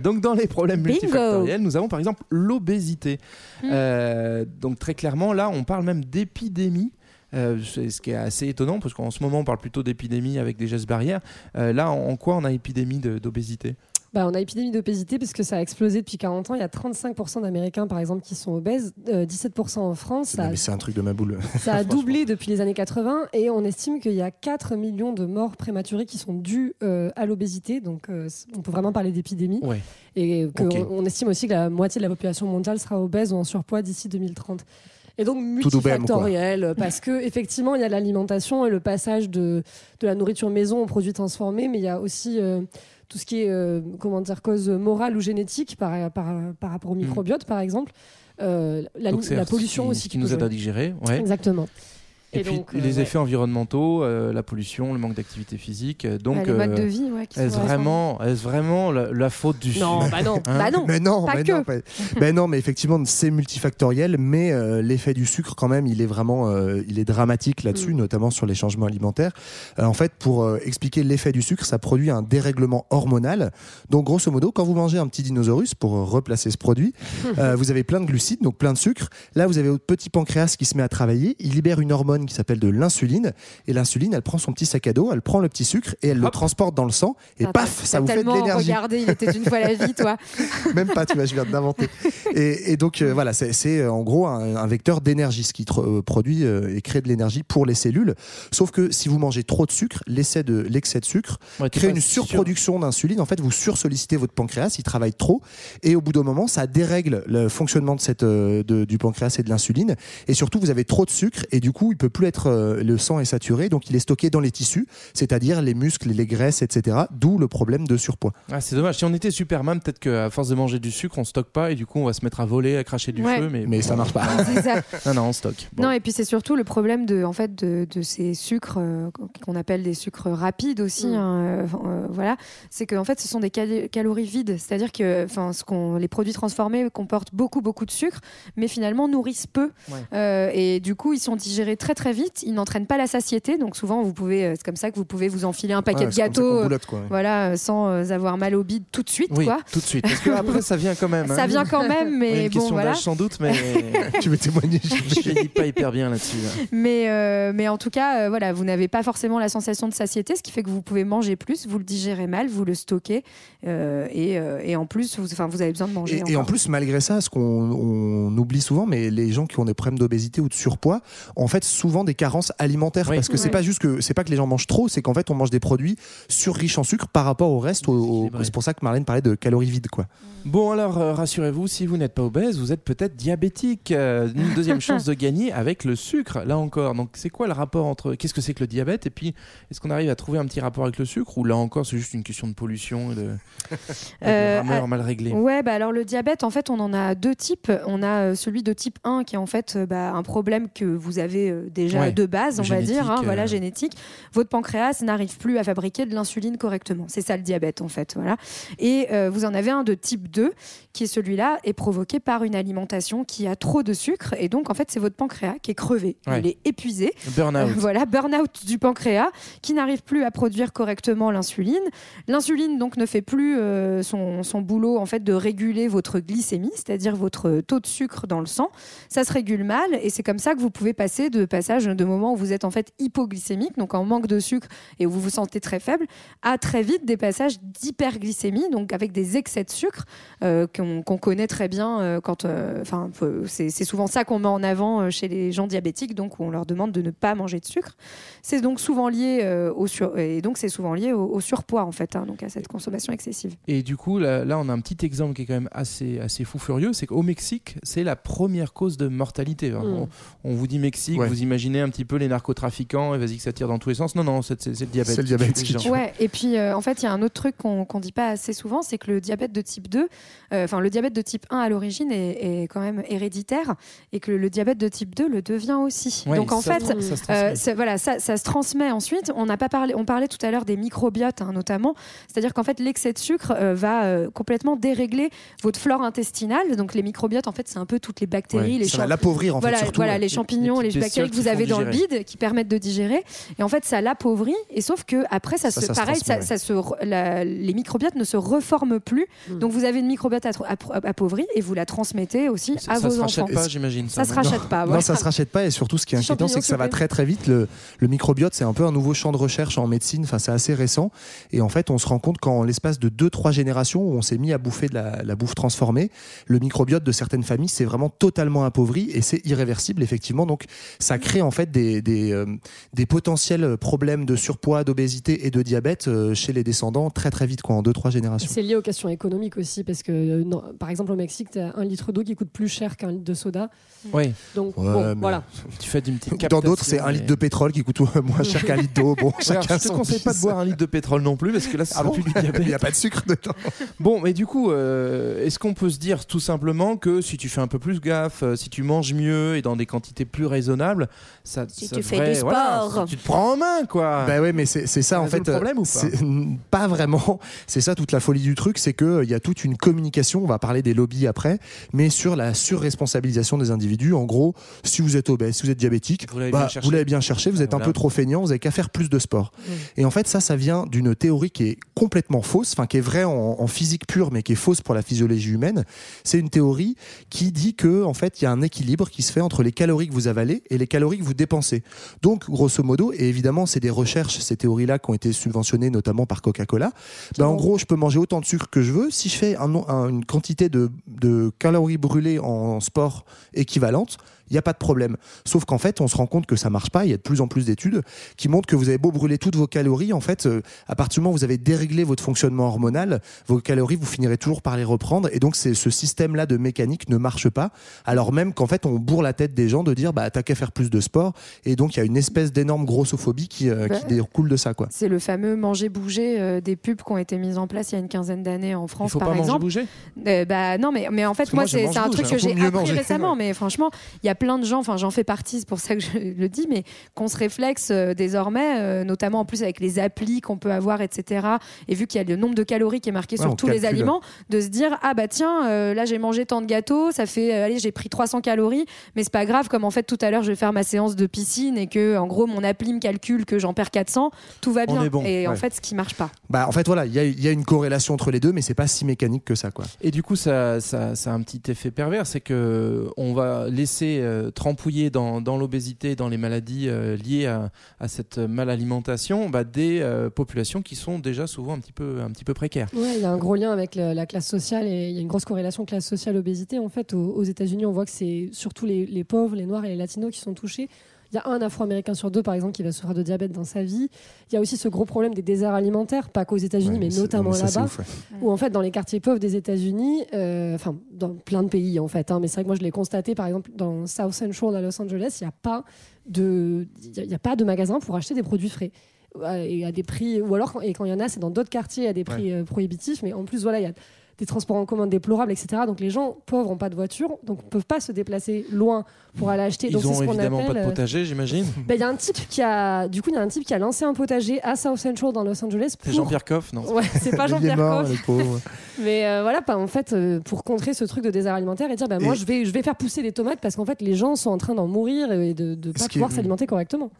Donc dans les problèmes Bingo. multifactoriels, nous avons par exemple l'obésité. Mm. Euh, donc très clairement, là, on parle même d'épidémie. Euh, c'est ce qui est assez étonnant parce qu'en ce moment on parle plutôt d'épidémie avec des gestes barrières. Euh, là, en, en quoi on a épidémie d'obésité? Bah, on a épidémie d'obésité parce que ça a explosé depuis 40 ans. Il y a 35% d'Américains, par exemple, qui sont obèses, euh, 17% en France. Ça, mais c'est un truc de ma boule. ça a doublé depuis les années 80 et on estime qu'il y a 4 millions de morts prématurées qui sont dues euh, à l'obésité. Donc, euh, on peut vraiment parler d'épidémie. Ouais. Et qu'on on estime aussi que la moitié de la population mondiale sera obèse ou en surpoids d'ici 2030. Et donc multifactoriel, parce que effectivement il y a l'alimentation et le passage de, de la nourriture maison aux produits transformés, mais il y a aussi euh, tout ce qui est euh, comment dire cause morale ou génétique par, par, par rapport au microbiote par exemple, Euh, la, pollution qui, aussi qui nous aide à digérer. Ouais. Exactement. Et, Et puis donc, euh, les ouais. effets environnementaux, euh, la pollution, le manque d'activité physique. euh, Donc, Bah, les modes de vie, ouais, qui sont est-ce vraiment, est vraiment la, la faute du Non, sucre bah non. Hein Bah non. Mais non, Pas mais que. non, pas- mais non, mais effectivement, c'est multifactoriel, mais euh, l'effet du sucre, quand même, il est vraiment, euh, il est dramatique là-dessus, Mm. notamment sur les changements alimentaires. Euh, en fait, pour euh, expliquer l'effet du sucre, ça produit un dérèglement hormonal. Donc, grosso modo, quand vous mangez un petit dinosaurus, pour euh, replacer ce produit, euh, vous avez plein de glucides, donc plein de sucre. Là, vous avez votre petit pancréas qui se met à travailler. Il libère une hormone hormone qui s'appelle de l'insuline. Et l'insuline, elle prend son petit sac à dos, elle prend le petit sucre et elle le transporte dans le sang. Et T'as- paf, ça vous fait de l'énergie. regardé, il était une fois la vie, toi. Même pas, tu vois, je viens de l'inventer. Et, et donc euh, voilà, c'est- euh, en gros un, un vecteur d'énergie, ce qui euh, produit euh, et crée de l'énergie pour les cellules. Sauf que si vous mangez trop de sucre, l'excès de l'excès de sucre Ouais, crée une surproduction d'insuline. En fait, vous sursollicitez votre pancréas, il travaille trop, et au bout d'un moment, ça dérègle le fonctionnement de cette euh, de- du pancréas et de l'insuline. Et surtout, vous avez trop de sucre, et du coup, il peut plus être euh, le sang est saturé, donc il est stocké dans les tissus, c'est-à-dire les muscles, les graisses, etc. D'où le problème de surpoids. Ah, c'est dommage. Si on était Superman, peut-être qu'à force de manger du sucre, on stocke pas et du coup, on va se mettre à voler, à cracher du Ouais. feu. Mais, Mais ça marche pas. Ça. non, non, on stocke. Bon. Non, et puis c'est surtout le problème de, en fait, de, de ces sucres euh, qu'on appelle des sucres rapides aussi. Mm. hein, euh, euh, voilà, c'est qu'en fait, ce sont des calories vides. C'est-à-dire que, enfin, ce qu'on, les produits transformés comportent beaucoup, beaucoup de sucre, mais finalement nourrissent peu. Ouais. Euh, et du coup, ils sont digérés très, très vite. Ils n'entraînent pas la satiété. Donc souvent, vous pouvez, euh, c'est comme ça que vous pouvez vous enfiler un paquet Ouais, de gâteaux, euh, boulotte, quoi, ouais. voilà, euh, sans avoir mal au bide tout de suite, Oui, quoi. tout de suite. Parce que après, ça vient quand même. Ça hein. vient quand même, mais Ouais, une bon, question voilà. d'âge sans doute, mais tu veux témoigner je ne dis pas hyper bien là-dessus. là. Mais, euh, mais en tout cas, euh, voilà, vous n'avez pas forcément la sensation de satiété, ce qui fait que vous pouvez manger plus, vous le digérez mal, vous le stockez, euh, et, euh, et en plus, vous, enfin, vous avez besoin de manger. Et, et en plus, malgré ça, ce qu'on on oublie souvent, mais les gens qui ont des problèmes d'obésité ou de surpoids, en fait souvent des carences alimentaires Oui. parce que c'est Ouais. pas juste que c'est pas que les gens mangent trop, c'est qu'en fait on mange des produits surriches en sucre par rapport au reste. au-. C'est pour ça que Marlène parlait de calories vides, quoi. Bon, alors, euh, rassurez-vous, si vous n'êtes pas obèse, vous êtes peut-être diabétique. Euh, une deuxième chance de gagner avec le sucre, là encore. Donc, c'est quoi le rapport entre. Qu'est-ce que c'est que le diabète Et puis, est-ce qu'on arrive à trouver un petit rapport avec le sucre Ou là encore, c'est juste une question de pollution et de, et de Euh, rameur ah, mal réglé Ouais, bah alors le diabète, en fait, on en a deux types. On a celui de type 1 qui est en fait bah, un problème que vous avez euh, déjà Ouais, de base, on va dire, hein, euh. voilà, génétique. Votre pancréas n'arrive plus à fabriquer de l'insuline correctement. C'est ça le diabète, en fait, voilà. Et euh, vous en avez un de type 2 qui est celui-là est provoqué par une alimentation qui a trop de sucre et donc en fait c'est votre pancréas qui est crevé, Ouais. il est épuisé. Burn-out. Euh, voilà, burn-out du pancréas qui n'arrive plus à produire correctement l'insuline. L'insuline donc ne fait plus euh, son, son boulot en fait de réguler votre glycémie, c'est-à-dire votre taux de sucre dans le sang. Ça se régule mal et c'est comme ça que vous pouvez passer de passage de moments où vous êtes en fait hypoglycémique, donc en manque de sucre et où vous vous sentez très faible, à très vite des passages d'hyperglycémie, donc avec des excès de sucre euh, qu'on connaît très bien euh, quand, euh, enfin, euh, c'est souvent ça qu'on met en avant chez les gens diabétiques, donc où on leur demande de ne pas manger de sucre. C'est donc souvent lié euh, au sur et donc c'est souvent lié au, au surpoids en fait, hein, donc à cette consommation excessive. Et du coup, là, là, on a un petit exemple qui est quand même assez, assez fou furieux, c'est qu'au Mexique, c'est la première cause de mortalité. Alors, Mm. on, on vous dit Mexique, Ouais. vous imaginez un petit peu les narcotrafiquants, et vas-y que ça tire dans tous les sens. Non, non, c'est c'est- c'est le diabète. C'est le diabète qui tue. Ouais, et puis euh, en fait, il y a un autre truc qu'on qu'on dit pas assez souvent, c'est que le diabète de type 2, euh, enfin le diabète de type 1 à l'origine est, est quand même héréditaire et que le diabète de type 2 le devient aussi. Ouais, Donc en ça fait, se- ça se euh, voilà, ça, ça se transmet ensuite. On n'a pas parlé, on parlait tout à l'heure des microbiotes hein, notamment, c'est-à-dire qu'en fait l'excès de sucre euh, va euh, complètement dérégler votre flore intestinale. Donc les microbiotes, en fait, c'est un peu toutes les bactéries, Ouais, les ça va l'appauvrir, en fait, voilà, surtout, voilà, ouais. les champignons, Les bactéries que vous avez qui dans le digérer. bide qui permettent de digérer. Et en fait, ça l'appauvrit. Et sauf que après, ça, Ça, se, ça pareil, ça, ça se, la- les microbiotes ne se reforment plus. Donc vous avez une microbiote appauvrie et vous la transmettez aussi Ça, à ça vos se rachète enfants. pas, j'imagine. Ça se rachète pas. Non, ça se rachète pas et surtout ce qui est inquiétant, c'est que ça va très très vite. Le, le microbiote, c'est un peu un nouveau champ de recherche en médecine. Enfin, c'est assez récent. Et en fait, on se rend compte qu'en l'espace de 2-3 générations où on s'est mis à bouffer de la, la bouffe transformée, le microbiote de certaines familles s'est vraiment totalement appauvri et c'est irréversible effectivement. Donc, ça crée en fait des, des, euh, des potentiels problèmes de surpoids, d'obésité et de diabète euh, chez les descendants très très vite, quoi, en 2-3 générations. C'est lié aux questions économiques aussi, parce que, euh, non, par exemple, au Mexique, tu as un litre d'eau qui coûte plus cher qu'un litre de soda. Oui. Donc, Ouais, bon, mais- voilà. Tu fais une petite Dans d'autres, c'est un litre de pétrole qui coûte moins cher qu'un litre d'eau. Bon, chacun je te conseille pas de boire un litre de pétrole non plus parce que là, ça Ah bon plus du diabète. Il n'y a pas de sucre dedans. Bon, mais du coup, euh, est-ce qu'on peut se dire tout simplement que si tu fais un peu plus gaffe, si tu manges mieux et dans des quantités plus raisonnables, ça, Si ça tu fais du voilà, sport. tu te prends en main, quoi. Bah ouais, mais c'est c'est ça en fait. le problème euh, ou pas c'est- Pas vraiment. C'est ça toute la folie du truc, c'est que il y a toute une communication. On va parler des lobbies après, mais sur la surresponsabilisation des individus. En gros, si vous êtes obèse, si vous êtes diabétique, Vous l'avez bah, bien cherché. vous l'avez bien cherché. Vous êtes un Voilà. peu trop feignant. Vous avez qu'à faire plus de sport. Et en fait, ça, ça vient d'une théorie qui est complètement fausse, enfin qui est vraie en, en physique pure, mais qui est fausse pour la physiologie humaine. C'est une théorie qui dit que en fait, il y a un équilibre qui se fait entre les calories que vous avalez et les calories que vous dépensez. Donc, grosso modo, et évidemment, c'est des recherches, ces théories-là qui ont été subventionnées notamment par Coca-Cola. Ben, en gros, je peux manger autant de sucre que je veux. Si je fais une quantité de, de calories brûlées en sport équivalente, il n'y a pas de problème. Sauf qu'en fait, on se rend compte que ça marche pas. Il y a de plus en plus d'études qui montrent que vous avez beau brûler toutes vos calories, en fait, euh, à partir du moment où vous avez déréglé votre fonctionnement hormonal, vos calories, vous finirez toujours par les reprendre. Et donc, c'est ce système-là de mécanique ne marche pas. Alors même qu'en fait, on bourre la tête des gens de dire, bah, t'as qu'à faire plus de sport. Et donc, il y a une espèce d'énorme grossophobie qui, euh, Bah, qui découle de ça, quoi. C'est le fameux manger-bouger euh, des pubs qui ont été mises en place il y a une quinzaine d'années en France, Il faut par pas manger exemple. bouger Euh, bah non, mais, mais en fait, moi, c'est un truc hein. que j'ai appris manger. récemment. Mais franchement, il y a plein de gens, enfin, j'en fais partie, c'est pour ça que je le dis, mais qu'on se réflexe euh, désormais, euh, notamment en plus avec les applis qu'on peut avoir, etc. Et vu qu'il y a le nombre de calories qui est marqué Ouais, sur tous les aliments, de se dire ah bah tiens, euh, là j'ai mangé tant de gâteaux, ça fait, euh, allez, j'ai pris 300 calories, mais c'est pas grave, comme en fait tout à l'heure je vais faire ma séance de piscine et que en gros mon appli me calcule que j'en perds 400, tout va bien. est bon, et en fait, ce qui marche pas. Bah, en fait, voilà, il y a, il y a une corrélation entre les deux, mais c'est pas si mécanique que ça, quoi. Et du coup, ça, ça, ça a un petit effet pervers, c'est que on va laisser euh, dans, dans l'obésité, dans les maladies euh, liées à, cette malalimentation, bah, des euh, populations qui sont déjà souvent un petit peu, un petit peu précaires. Ouais, il y a un gros lien avec la classe sociale et il y a une grosse corrélation classe sociale obésité. En fait, aux, États-Unis, on voit que c'est surtout les pauvres, les noirs et les latinos qui sont touchés. Il y a un Afro-Américain sur deux, par exemple, qui va souffrir de diabète dans sa vie. Il y a aussi ce gros problème des déserts alimentaires, pas qu'aux États-Unis, Ouais, mais notamment là-bas, ouais. où en fait, dans les quartiers pauvres des États-Unis, euh, enfin, dans plein de pays en fait, hein, mais c'est vrai que moi je l'ai constaté, par exemple, dans South Central à Los Angeles, il n'y a pas de, il y a- il y a pas de magasin pour acheter des produits frais euh, et à des prix ou alors quand- et quand il y en a c'est dans d'autres quartiers à des prix euh, prohibitifs mais en plus voilà il y a des transports en commun déplorables etc donc les gens pauvres n'ont pas de voiture donc ne peuvent pas se déplacer loin pour aller acheter Ils donc ont ce évidemment appelle pas de euh, potager, j'imagine. bah, il y a un type qui a du coup il y a un type qui a lancé un potager à South Central dans Los Angeles C'est Jean-Pierre Coff, non Ouais, c'est pas Il est Jean-Pierre mort, Coff. Mais euh, voilà, pas en fait, euh, pour contrer ce truc de désert alimentaire et dire, bah, moi, je vais, je vais faire pousser des tomates parce qu'en fait, les gens sont en train d'en mourir et de ne pas pouvoir est- s'alimenter correctement.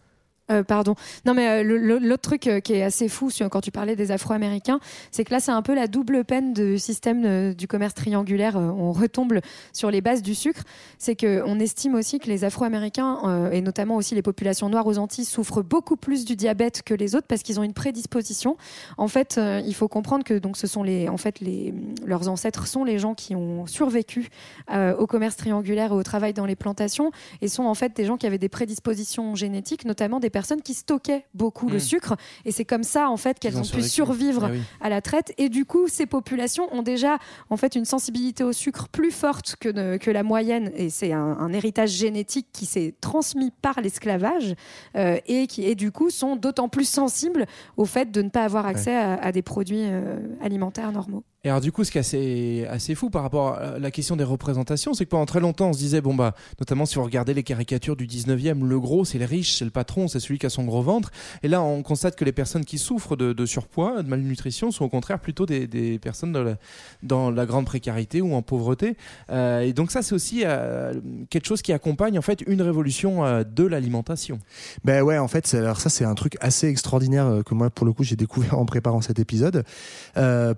Euh, pardon. Non, mais euh, l'autre truc euh, qui est assez fou quand tu parlais des Afro-Américains, c'est que là, c'est un peu la double peine du système du commerce triangulaire. On retombe sur les bases du sucre. C'est que on estime aussi que les Afro-Américains et notamment aussi les populations noires aux Antilles souffrent beaucoup plus du diabète que les autres parce qu'ils ont une prédisposition. En fait, il faut comprendre que donc ce sont les, en fait, les, leurs ancêtres sont les gens qui ont survécu au commerce triangulaire et au travail dans les plantations et sont en fait des gens qui avaient des prédispositions génétiques, notamment des personnes qui stockaient beaucoup le Mm. sucre. Et c'est comme ça en fait qu'elles ont pu survivre Ah oui. à la traite. Et du coup, ces populations ont déjà en fait une sensibilité au sucre plus forte que, ne- que la moyenne. Et c'est un, un héritage génétique qui s'est transmis par l'esclavage euh, et qui et du coup sont d'autant plus sensibles au fait de ne pas avoir accès à, à des produits euh, alimentaires normaux. Et alors du coup, ce qui est assez, fou par rapport à la question des représentations, c'est que pendant très longtemps, on se disait, bon bah, notamment si vous regardez les caricatures du 19e, le gros, c'est le riche, c'est le patron, c'est celui qui a son gros ventre. Et là, on constate que les personnes qui souffrent de, surpoids, de malnutrition, sont au contraire plutôt des, personnes dans la, grande précarité ou en pauvreté. Euh, et donc ça, c'est aussi euh, quelque chose qui accompagne en fait une révolution euh, de l'alimentation. Ben ouais, en fait, alors ça c'est un truc assez extraordinaire que moi pour le coup j'ai découvert en préparant cet épisode.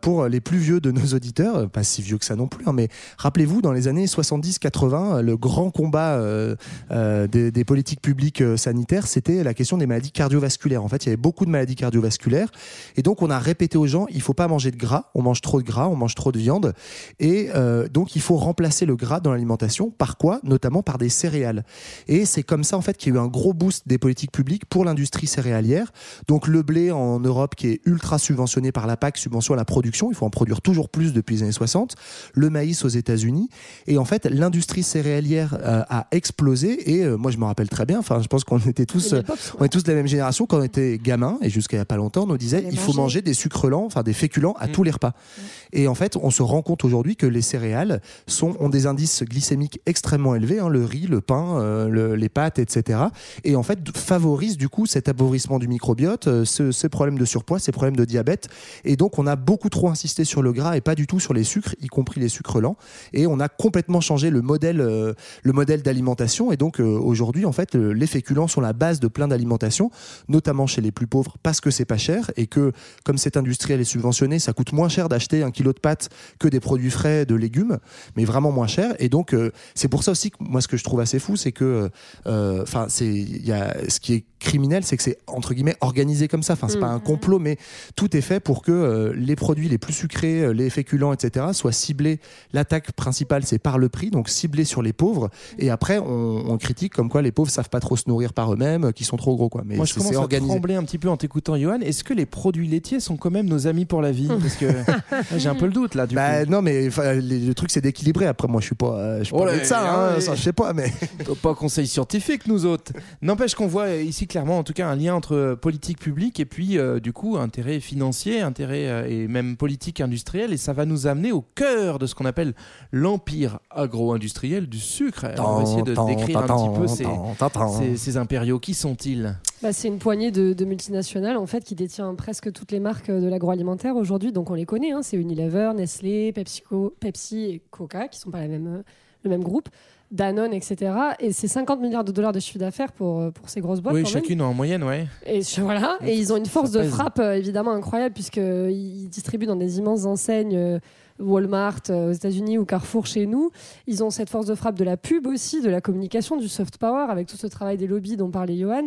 Pour les plus vieux de nos auditeurs, euh, pas si vieux que ça non plus, hein, mais rappelez-vous dans les années 70-80, euh, le grand combat euh, des, politiques publiques sanitaires, c'était la question des maladies cardiovasculaires. En fait, il y avait beaucoup de maladies cardiovasculaires, et donc on a répété aux gens, il faut pas manger de gras, on mange trop de gras, on mange trop de viande, et donc il faut remplacer le gras dans l'alimentation par quoi? Notamment par des céréales. Et c'est comme ça en fait qu'il y a eu un gros boost des politiques publiques pour l'industrie céréalière. Donc le blé en Europe qui est ultra subventionné par la PAC, subvention à la production, il faut en produire toujours plus depuis les années 60. Le maïs aux États-Unis et en fait l'industrie céréalière euh, a explosé et euh, moi je me rappelle très bien. Enfin je pense qu'on était tous, euh, on est tous de la même génération quand on était gamin et jusqu'à il y a pas longtemps on nous disait il faut manger. des sucres lents, enfin des féculents à Mm. tous les repas. Et en fait, on se rend compte aujourd'hui que les céréales sont, ont des indices glycémiques extrêmement élevés, hein, le riz, le pain, euh, le- les pâtes, etc. Et en fait, favorisent du coup cet appauvrissement du microbiote, euh, ce, ces problèmes de surpoids, ces problèmes de diabète. Et donc, on a beaucoup trop insisté sur le gras et pas du tout sur les sucres, y compris les sucres lents. Et on a complètement changé le modèle, euh, le modèle d'alimentation. Et donc euh, aujourd'hui, en fait, euh, les féculents sont la base de plein d'alimentations, notamment chez les plus pauvres, parce que c'est pas cher et que comme cette industrie elle est subventionnée, ça coûte moins cher d'acheter un kilo de pâtes que des produits frais de légumes, mais vraiment moins cher. Et donc c'est pour ça aussi que moi ce que je trouve assez fou, c'est que, enfin, c'est il y a ce qui est criminel, c'est que c'est entre guillemets organisé comme ça. Enfin, c'est Mm. pas un complot, mais tout est fait pour que euh, les produits les plus sucrés, euh, les féculents, etc., soient ciblés. L'attaque principale, c'est par le prix, donc ciblé sur les pauvres. Et après, on, on critique comme quoi les pauvres savent pas trop se nourrir par eux-mêmes, euh, qu'ils sont trop gros, quoi. Mais Moi, je c'est- commence c'est à organisé. trembler un petit peu en t'écoutant, Johan. Est-ce que les produits laitiers sont quand même nos amis pour la vie? Parce que j'ai un peu le doute là. Du Bah, coup. non, mais le truc c'est d'équilibrer. Après, moi, je suis pas, euh, je suis Oh pas là, médecin, hein, ça, je sais pas, mais. pas conseil scientifique, nous autres. N'empêche qu'on voit ici clairement, en tout cas, un lien entre euh, politique publique et puis, euh, du coup, intérêt financier, intérêt euh, et même politique industrielle. Et ça va nous amener au cœur de ce qu'on appelle l'empire agro-industriel du sucre. Alors, on va essayer de décrire un petit peu ces, ces- ces impériaux. Qui sont-ils? Bah, c'est une poignée de, de multinationales en fait qui détient presque toutes les marques de l'agroalimentaire aujourd'hui. Donc on les connaît, hein, c'est Unilever, Nestlé, PepsiCo, Pepsi et Coca qui sont pas la même, le même groupe, Danone, etc. Et c'est 50 milliards de dollars de chiffre d'affaires pour, euh, pour ces grosses boîtes. Oui, quand même. chacune en moyenne, ouais. Et voilà, et ils ont une force de frappe euh, évidemment incroyable puisqu'ils distribuent dans des immenses enseignes. euh, Walmart aux États-Unis ou Carrefour chez nous, ils ont cette force de frappe de la pub aussi, de la communication, du soft power, avec tout ce travail des lobbies dont parlait Johan.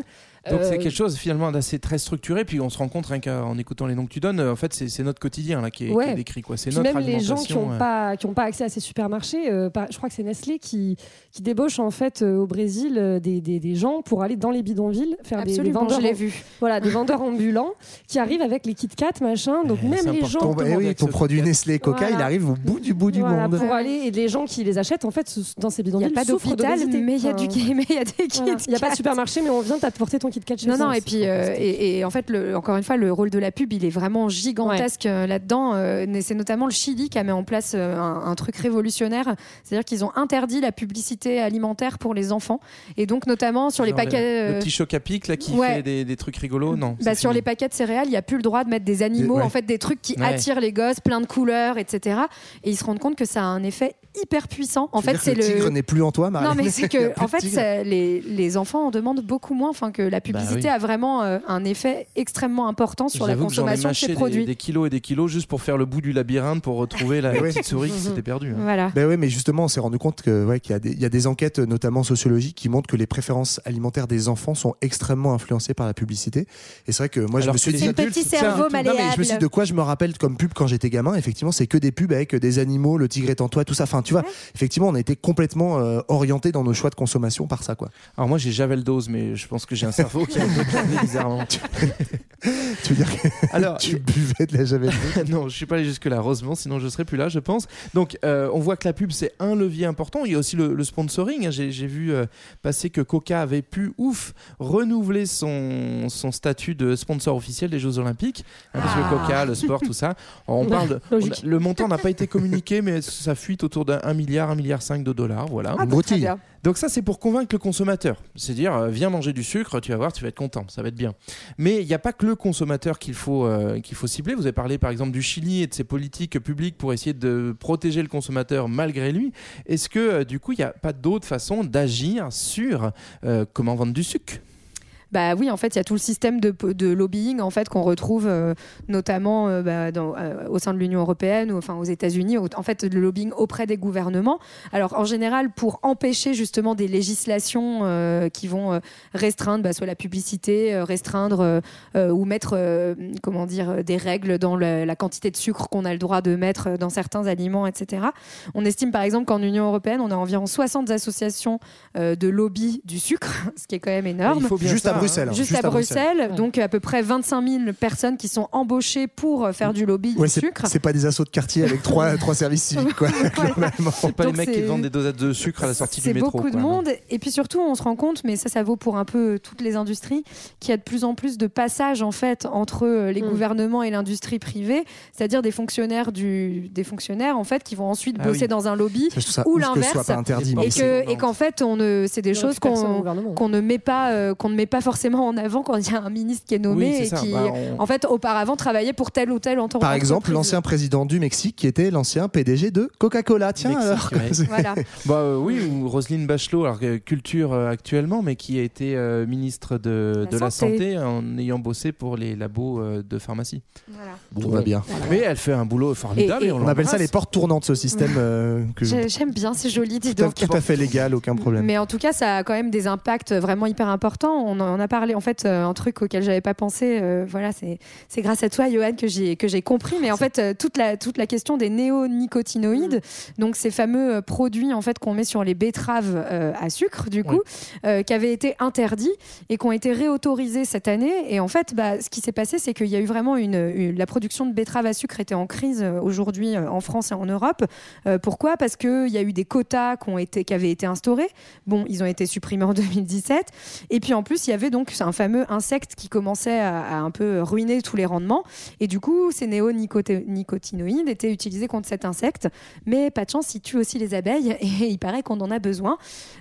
Donc Euh, c'est quelque chose finalement d'assez très structuré, puis on se rend compte rien qu'en écoutant les noms que tu donnes, euh, en fait c'est notre quotidien là qui est, qui est Ouais. décrit quoi. C'est notre même les gens qui n'ont euh. pas, qui ont pas accès à ces supermarchés, euh, par- je crois que c'est Nestlé qui, qui débauche en fait euh, au Brésil euh, des, des, des gens pour aller dans les bidonvilles faire des- des, Absolument, vendeurs je l'ai vu. Voilà, des vendeurs ambulants qui arrivent avec les Kit Kat machin. Donc Eh, même les gens Ton, eh oui, ton produit Nestlé Coca, Voilà. il arrive au bout du bout du Voilà, monde. pour aller et les gens qui les achètent en fait dans ces Il n'y bidonvilles a pas d'hôpital, mais il y a du mais il y a des. Kit Il n'y a pas de supermarché, mais on vient t'apporter ton Kit Kat chez Non, non, et puis, euh, et, et en fait, le, encore une fois, le rôle de la pub, il est vraiment gigantesque euh, là-dedans. Euh, mais c'est notamment le Chili qui a mis en place un, un truc révolutionnaire. C'est-à-dire qu'ils ont interdit la publicité alimentaire pour les enfants. Et donc, notamment sur les Genre le- paquets. Le, euh, petit choc à pic là qui ouais. fait des, des trucs rigolos, non. bah, sur fini. les paquets de céréales, il n'y a plus le droit de mettre des animaux, Ouais. en fait, des trucs qui Ouais. attirent les gosses, plein de couleurs, etc. Et ils se rendent compte que ça a un effet hyper puissant. En fait, c'est le tigre le. n'est plus en toi, Marie? Non, mais c'est que, en fait, les, les enfants en demandent beaucoup moins. Enfin, que la publicité oui. a vraiment euh, un effet extrêmement important sur la consommation de ces des- produits. Des, kilos et des kilos juste pour faire le bout du labyrinthe pour retrouver la petite souris qui s'était perdue. hein. Voilà. Ben oui, mais justement, on s'est rendu compte que ouais, qu'il y, a des- il y a des enquêtes, notamment sociologiques, qui montrent que les préférences alimentaires des enfants sont extrêmement influencées par la publicité. Et c'est vrai que moi, je me suis dit, Petit cerveau Non, mais je me malléable. suis dit de quoi je me rappelle comme pub quand j'étais gamin? Effectivement, c'est que des pubs avec des animaux, le tigre est en toi, tout ça. Enfin, tu vois, effectivement, on a été complètement euh, orienté dans nos choix de consommation par ça, quoi. Alors moi j'ai Javel dose, mais je pense que j'ai un cerveau qui est un peu tourné bizarrement. Tu veux dire que Alors, tu buvais de la javel non, je suis pas allé jusque là, heureusement, sinon je serais plus là, je pense. Donc, euh, on voit que la pub c'est un levier important. Il y a aussi le, le sponsoring. hein. J'ai vu euh, passer que Coca avait pu, ouf, renouveler son, son statut de sponsor officiel des Jeux Olympiques. Hein, parce Ah. que Coca, le sport, tout ça. Alors, on parle. de- Logique. on a- le montant n'a pas été communiqué, mais ça fuite autour d'un 1 milliard, 1 milliard 5 de dollars. Voilà. Ah, Donc ça, c'est pour convaincre le consommateur. C'est dire, euh, viens manger du sucre, tu vas voir, tu vas être content, ça va être bien. Mais il n'y a pas que le consommateur qu'il faut, euh, qu'il faut cibler. Vous avez parlé par exemple du Chili et de ses politiques publiques pour essayer de protéger le consommateur malgré lui. Est-ce que euh, du coup, il n'y a pas d'autre façon d'agir sur comment vendre du sucre? Bah oui, en fait, il y a tout le système de, de lobbying en fait qu'on retrouve euh, notamment euh, bah, dans, euh, au sein de l'Union européenne ou enfin aux États-Unis. En fait, le lobbying auprès des gouvernements. Alors en général, pour empêcher justement des législations euh, qui vont restreindre bah, soit la publicité, restreindre ou mettre euh, comment dire des règles dans le- la quantité de sucre qu'on a le droit de mettre dans certains aliments, etc. On estime par exemple qu'en Union européenne, on a environ 60 associations euh, de lobby du sucre, ce qui est quand même énorme. Il faut bien Juste ça. Bruxelles. hein, Juste, à Bruxelles, donc à peu près 25 000 personnes qui sont embauchées pour euh, faire du lobby Ouais, du c'est sucre. c'est pas des assauts de quartier avec trois, trois services civiques, quoi. globalement. C'est pas Donc les mecs qui c'est- vendent des dosettes de sucre à la sortie du C'est métro. beaucoup de monde. Et puis surtout, on se rend compte, mais ça, ça vaut pour un peu toutes les industries, qu'il y a de plus en plus de passages en fait entre euh, les Mm. gouvernements et l'industrie privée, c'est-à-dire des fonctionnaires du, des fonctionnaires en fait qui vont ensuite Ah bosser oui. dans un lobby ou ouf que ce soit l'inverse. pas interdit. Et c'est- qu'en fait, on ne, c'est des choses qu'on ne met pas euh, qu'on ne met pas forcément en avant quand il y a un ministre qui est nommé Oui, et ça. qui, Bah, on- en fait, auparavant travaillait pour tel ou tel entreprise. Par exemple, l'ancien président du Mexique qui était l'ancien PDG de Coca-Cola. Tiens Mexique, alors. ouais. Voilà. Bah euh, oui, ou Roselyne Bachelot, alors culture euh, actuellement, mais qui a été euh, ministre de, La de la santé. en ayant bossé pour les labos euh, de pharmacie. Tout va bien. Mais elle fait un boulot formidable. Et- et et- on, On appelle ça les portes tournantes, ce système euh, que J'ai- J'aime bien, c'est joli, dis tout à, donc. tout à fait légal, aucun problème. Mais en tout cas, ça a quand même des impacts vraiment hyper importants. On en a parlé, en fait, euh, un truc auquel j'avais pas pensé. euh, voilà, c'est grâce à toi, Johan, que j'ai que j'ai compris. Mais en fait, euh, toute la toute la question des néonicotinoïdes, donc ces fameux produits en fait qu'on met sur les betteraves euh, à sucre, du coup, qui avaient été interdits et qui ont été réautorisés cette année. Et en fait, bah, ce qui s'est passé, c'est qu'il y a eu vraiment une, une- la production de betteraves à sucre était en crise aujourd'hui en France et en Europe. Pourquoi? Parce qu'il y a eu des quotas qui, ont été, qui avaient été instaurés. Bon, ils ont été supprimés en 2017. Et puis en plus, il y avait donc un fameux insecte qui commençait à, à un peu ruiner tous les rendements. Et du coup, ces néonicotinoïdes étaient utilisés contre cet insecte. Mais pas de chance, ils tuent aussi les abeilles. Et il paraît qu'on en a besoin.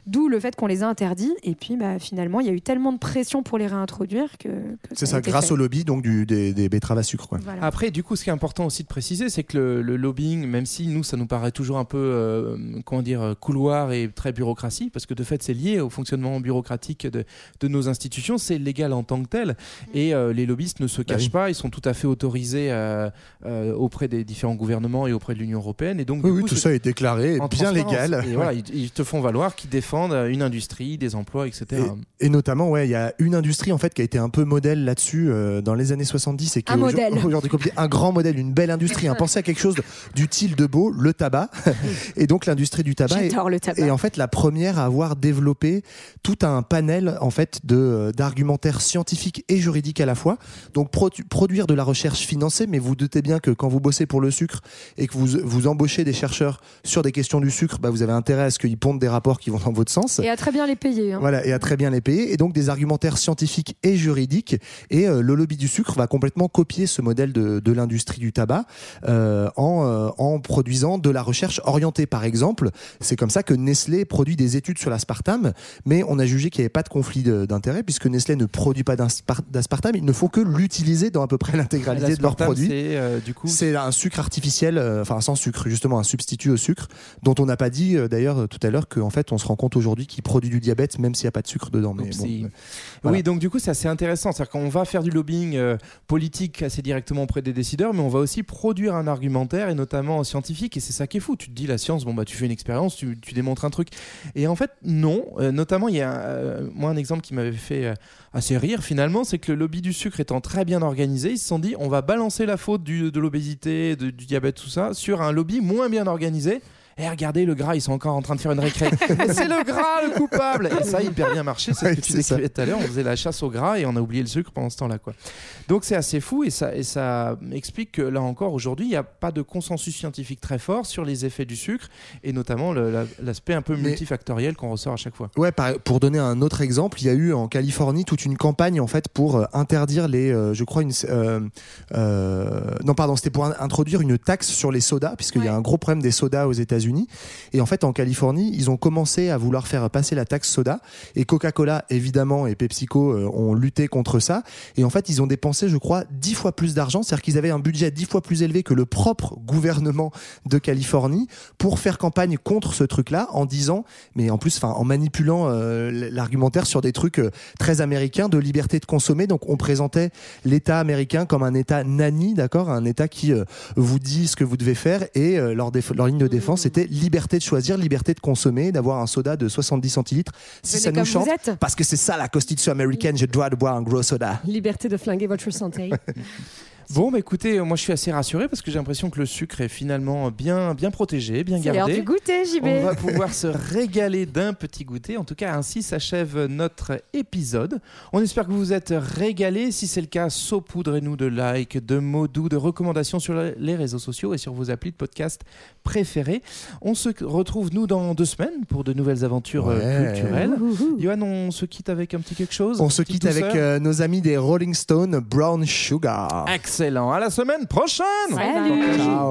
D'où le fait qu'on les a interdits. Et puis bah, finalement, il y a eu tellement de pression pour les réintroduire que. que C'est ça, grâce fait. au lobby donc du, des, des betteraves à sucre. Quoi. Voilà. Après, du coup, ce qui est important aussi de préciser, c'est que le, le lobbying, même si nous, ça nous paraît toujours un peu, euh, comment dire, euh, couloir et très bureaucratie, parce que de fait, c'est lié au fonctionnement bureaucratique de, de nos institutions, c'est légal en tant que tel. Et euh, les lobbyistes ne se Bah cachent oui. pas, ils sont tout à fait autorisés euh, euh, auprès des différents gouvernements et auprès de l'Union européenne. Et donc, Oui, du oui, coup, tout ça est déclaré, en bien légal. Et voilà, ils, ils te font valoir qu'ils défendent une industrie, des emplois, etc. Et notamment, ouais, il y a une industrie en fait qui a été un peu modèle là-dessus euh, dans les années 70 et qui Un est aujourd- modèle. aujourd'hui un grand modèle, une belle industrie. Hein. Pensez à quelque chose d'utile, de beau, le tabac. et donc l'industrie du tabac. est- J'adore le tabac. Et en fait, la première à avoir développé tout un panel en fait de euh, d'argumentaires scientifiques et juridiques à la fois. Donc produ- produire de la recherche financée, mais vous doutez bien que quand vous bossez pour le sucre et que vous vous embauchez des chercheurs sur des questions du sucre, bah, vous avez intérêt à ce qu'ils pondent des rapports qui vont dans votre sens. Et à très bien les payer. hein. Voilà, et à très bien les payer. Et donc des argumentaires scientifiques et juridiques. Et euh, le lobby du sucre va complètement copier ce modèle de, de l'industrie du tabac euh, en, euh, en produisant de la recherche orientée. Par exemple, c'est comme ça que Nestlé produit des études sur l'aspartame, mais on a jugé qu'il n'y avait pas de conflit d'intérêt puisque Nestlé ne produit pas d'aspartame. Il ne faut que l'utiliser dans à peu près l'intégralité de leurs produits. c'est, euh, du coup, C'est un sucre artificiel, euh, enfin sans sucre, justement un substitut au sucre, dont on n'a pas dit euh, d'ailleurs tout à l'heure qu'en fait on se rend compte aujourd'hui qu'il produit du diabète même s'il n'y a pas de sucre dedans. Mais bon, Oupsie. voilà. Oui, donc du coup, c'est assez intéressant. C'est-à-dire qu'on va faire du lobbying politique assez directement auprès des décideurs, mais on va aussi produire un argumentaire, et notamment scientifique, et c'est ça qui est fou. Tu te dis, la science, bon, bah, tu fais une expérience, tu, tu démontres un truc. Et en fait, non. Euh, notamment, il y a euh, moi un exemple qui m'avait fait euh, assez rire finalement, c'est que le lobby du sucre étant très bien organisé, ils se sont dit, on va balancer la faute de l'obésité, du diabète, tout ça, sur un lobby moins bien organisé. Et regardez, le gras, ils sont encore en train de faire une récré. c'est le gras le coupable. Et ça a hyper bien marché. C'est ce Ouais, que tu décrivais tout à l'heure. On faisait la chasse au gras et on a oublié le sucre pendant ce temps-là. Quoi. Donc c'est assez fou et ça, et ça explique que là encore, aujourd'hui, il n'y a pas de consensus scientifique très fort sur les effets du sucre et notamment la- l'aspect un peu Mais- multifactoriel qu'on ressort à chaque fois. Ouais, par- pour donner un autre exemple, il y a eu en Californie toute une campagne en fait pour euh, interdire les, euh, je crois une, euh, euh, non pardon, c'était pour in- introduire une taxe sur les sodas puisqu'il y a un gros problème des sodas aux États-Unis. Et en fait, en Californie, ils ont commencé à vouloir faire passer la taxe soda et Coca-Cola évidemment et PepsiCo euh, ont lutté contre ça. Et en fait, ils ont dépensé, je crois, dix fois plus d'argent, c'est-à-dire qu'ils avaient un budget dix fois plus élevé que le propre gouvernement de Californie pour faire campagne contre ce truc-là en disant, mais en plus, enfin, en manipulant euh, l'argumentaire sur des trucs euh, très américains de liberté de consommer. Donc, on présentait l'État américain comme un État nani, d'accord, un État qui vous dit ce que vous devez faire et leur, ligne de défense c'était liberté de choisir, liberté de consommer, d'avoir un soda de 70 centilitres si Venez ça nous chante. Parce que c'est ça la constitution américaine, droit de boire un gros soda. Liberté de flinguer votre santé. Bon, bah écoutez, moi je suis assez rassuré parce que j'ai l'impression que le sucre est finalement bien, bien protégé, bien C'est l'heure gardé. du goûter, JB. On va pouvoir se régaler d'un petit goûter. En tout cas, ainsi s'achève notre épisode. On espère que vous vous êtes régalés. Si c'est le cas, saupoudrez-nous de likes, de mots doux, de recommandations sur les réseaux sociaux et sur vos applis de podcast préférés. On se retrouve, nous, dans deux semaines pour de nouvelles aventures euh, Ouais. culturelles. Johan, on se quitte avec un petit quelque chose On se quitte avec euh, nos amis des Rolling Stones, Brown Sugar excellent. À la semaine prochaine. Salut. Ciao.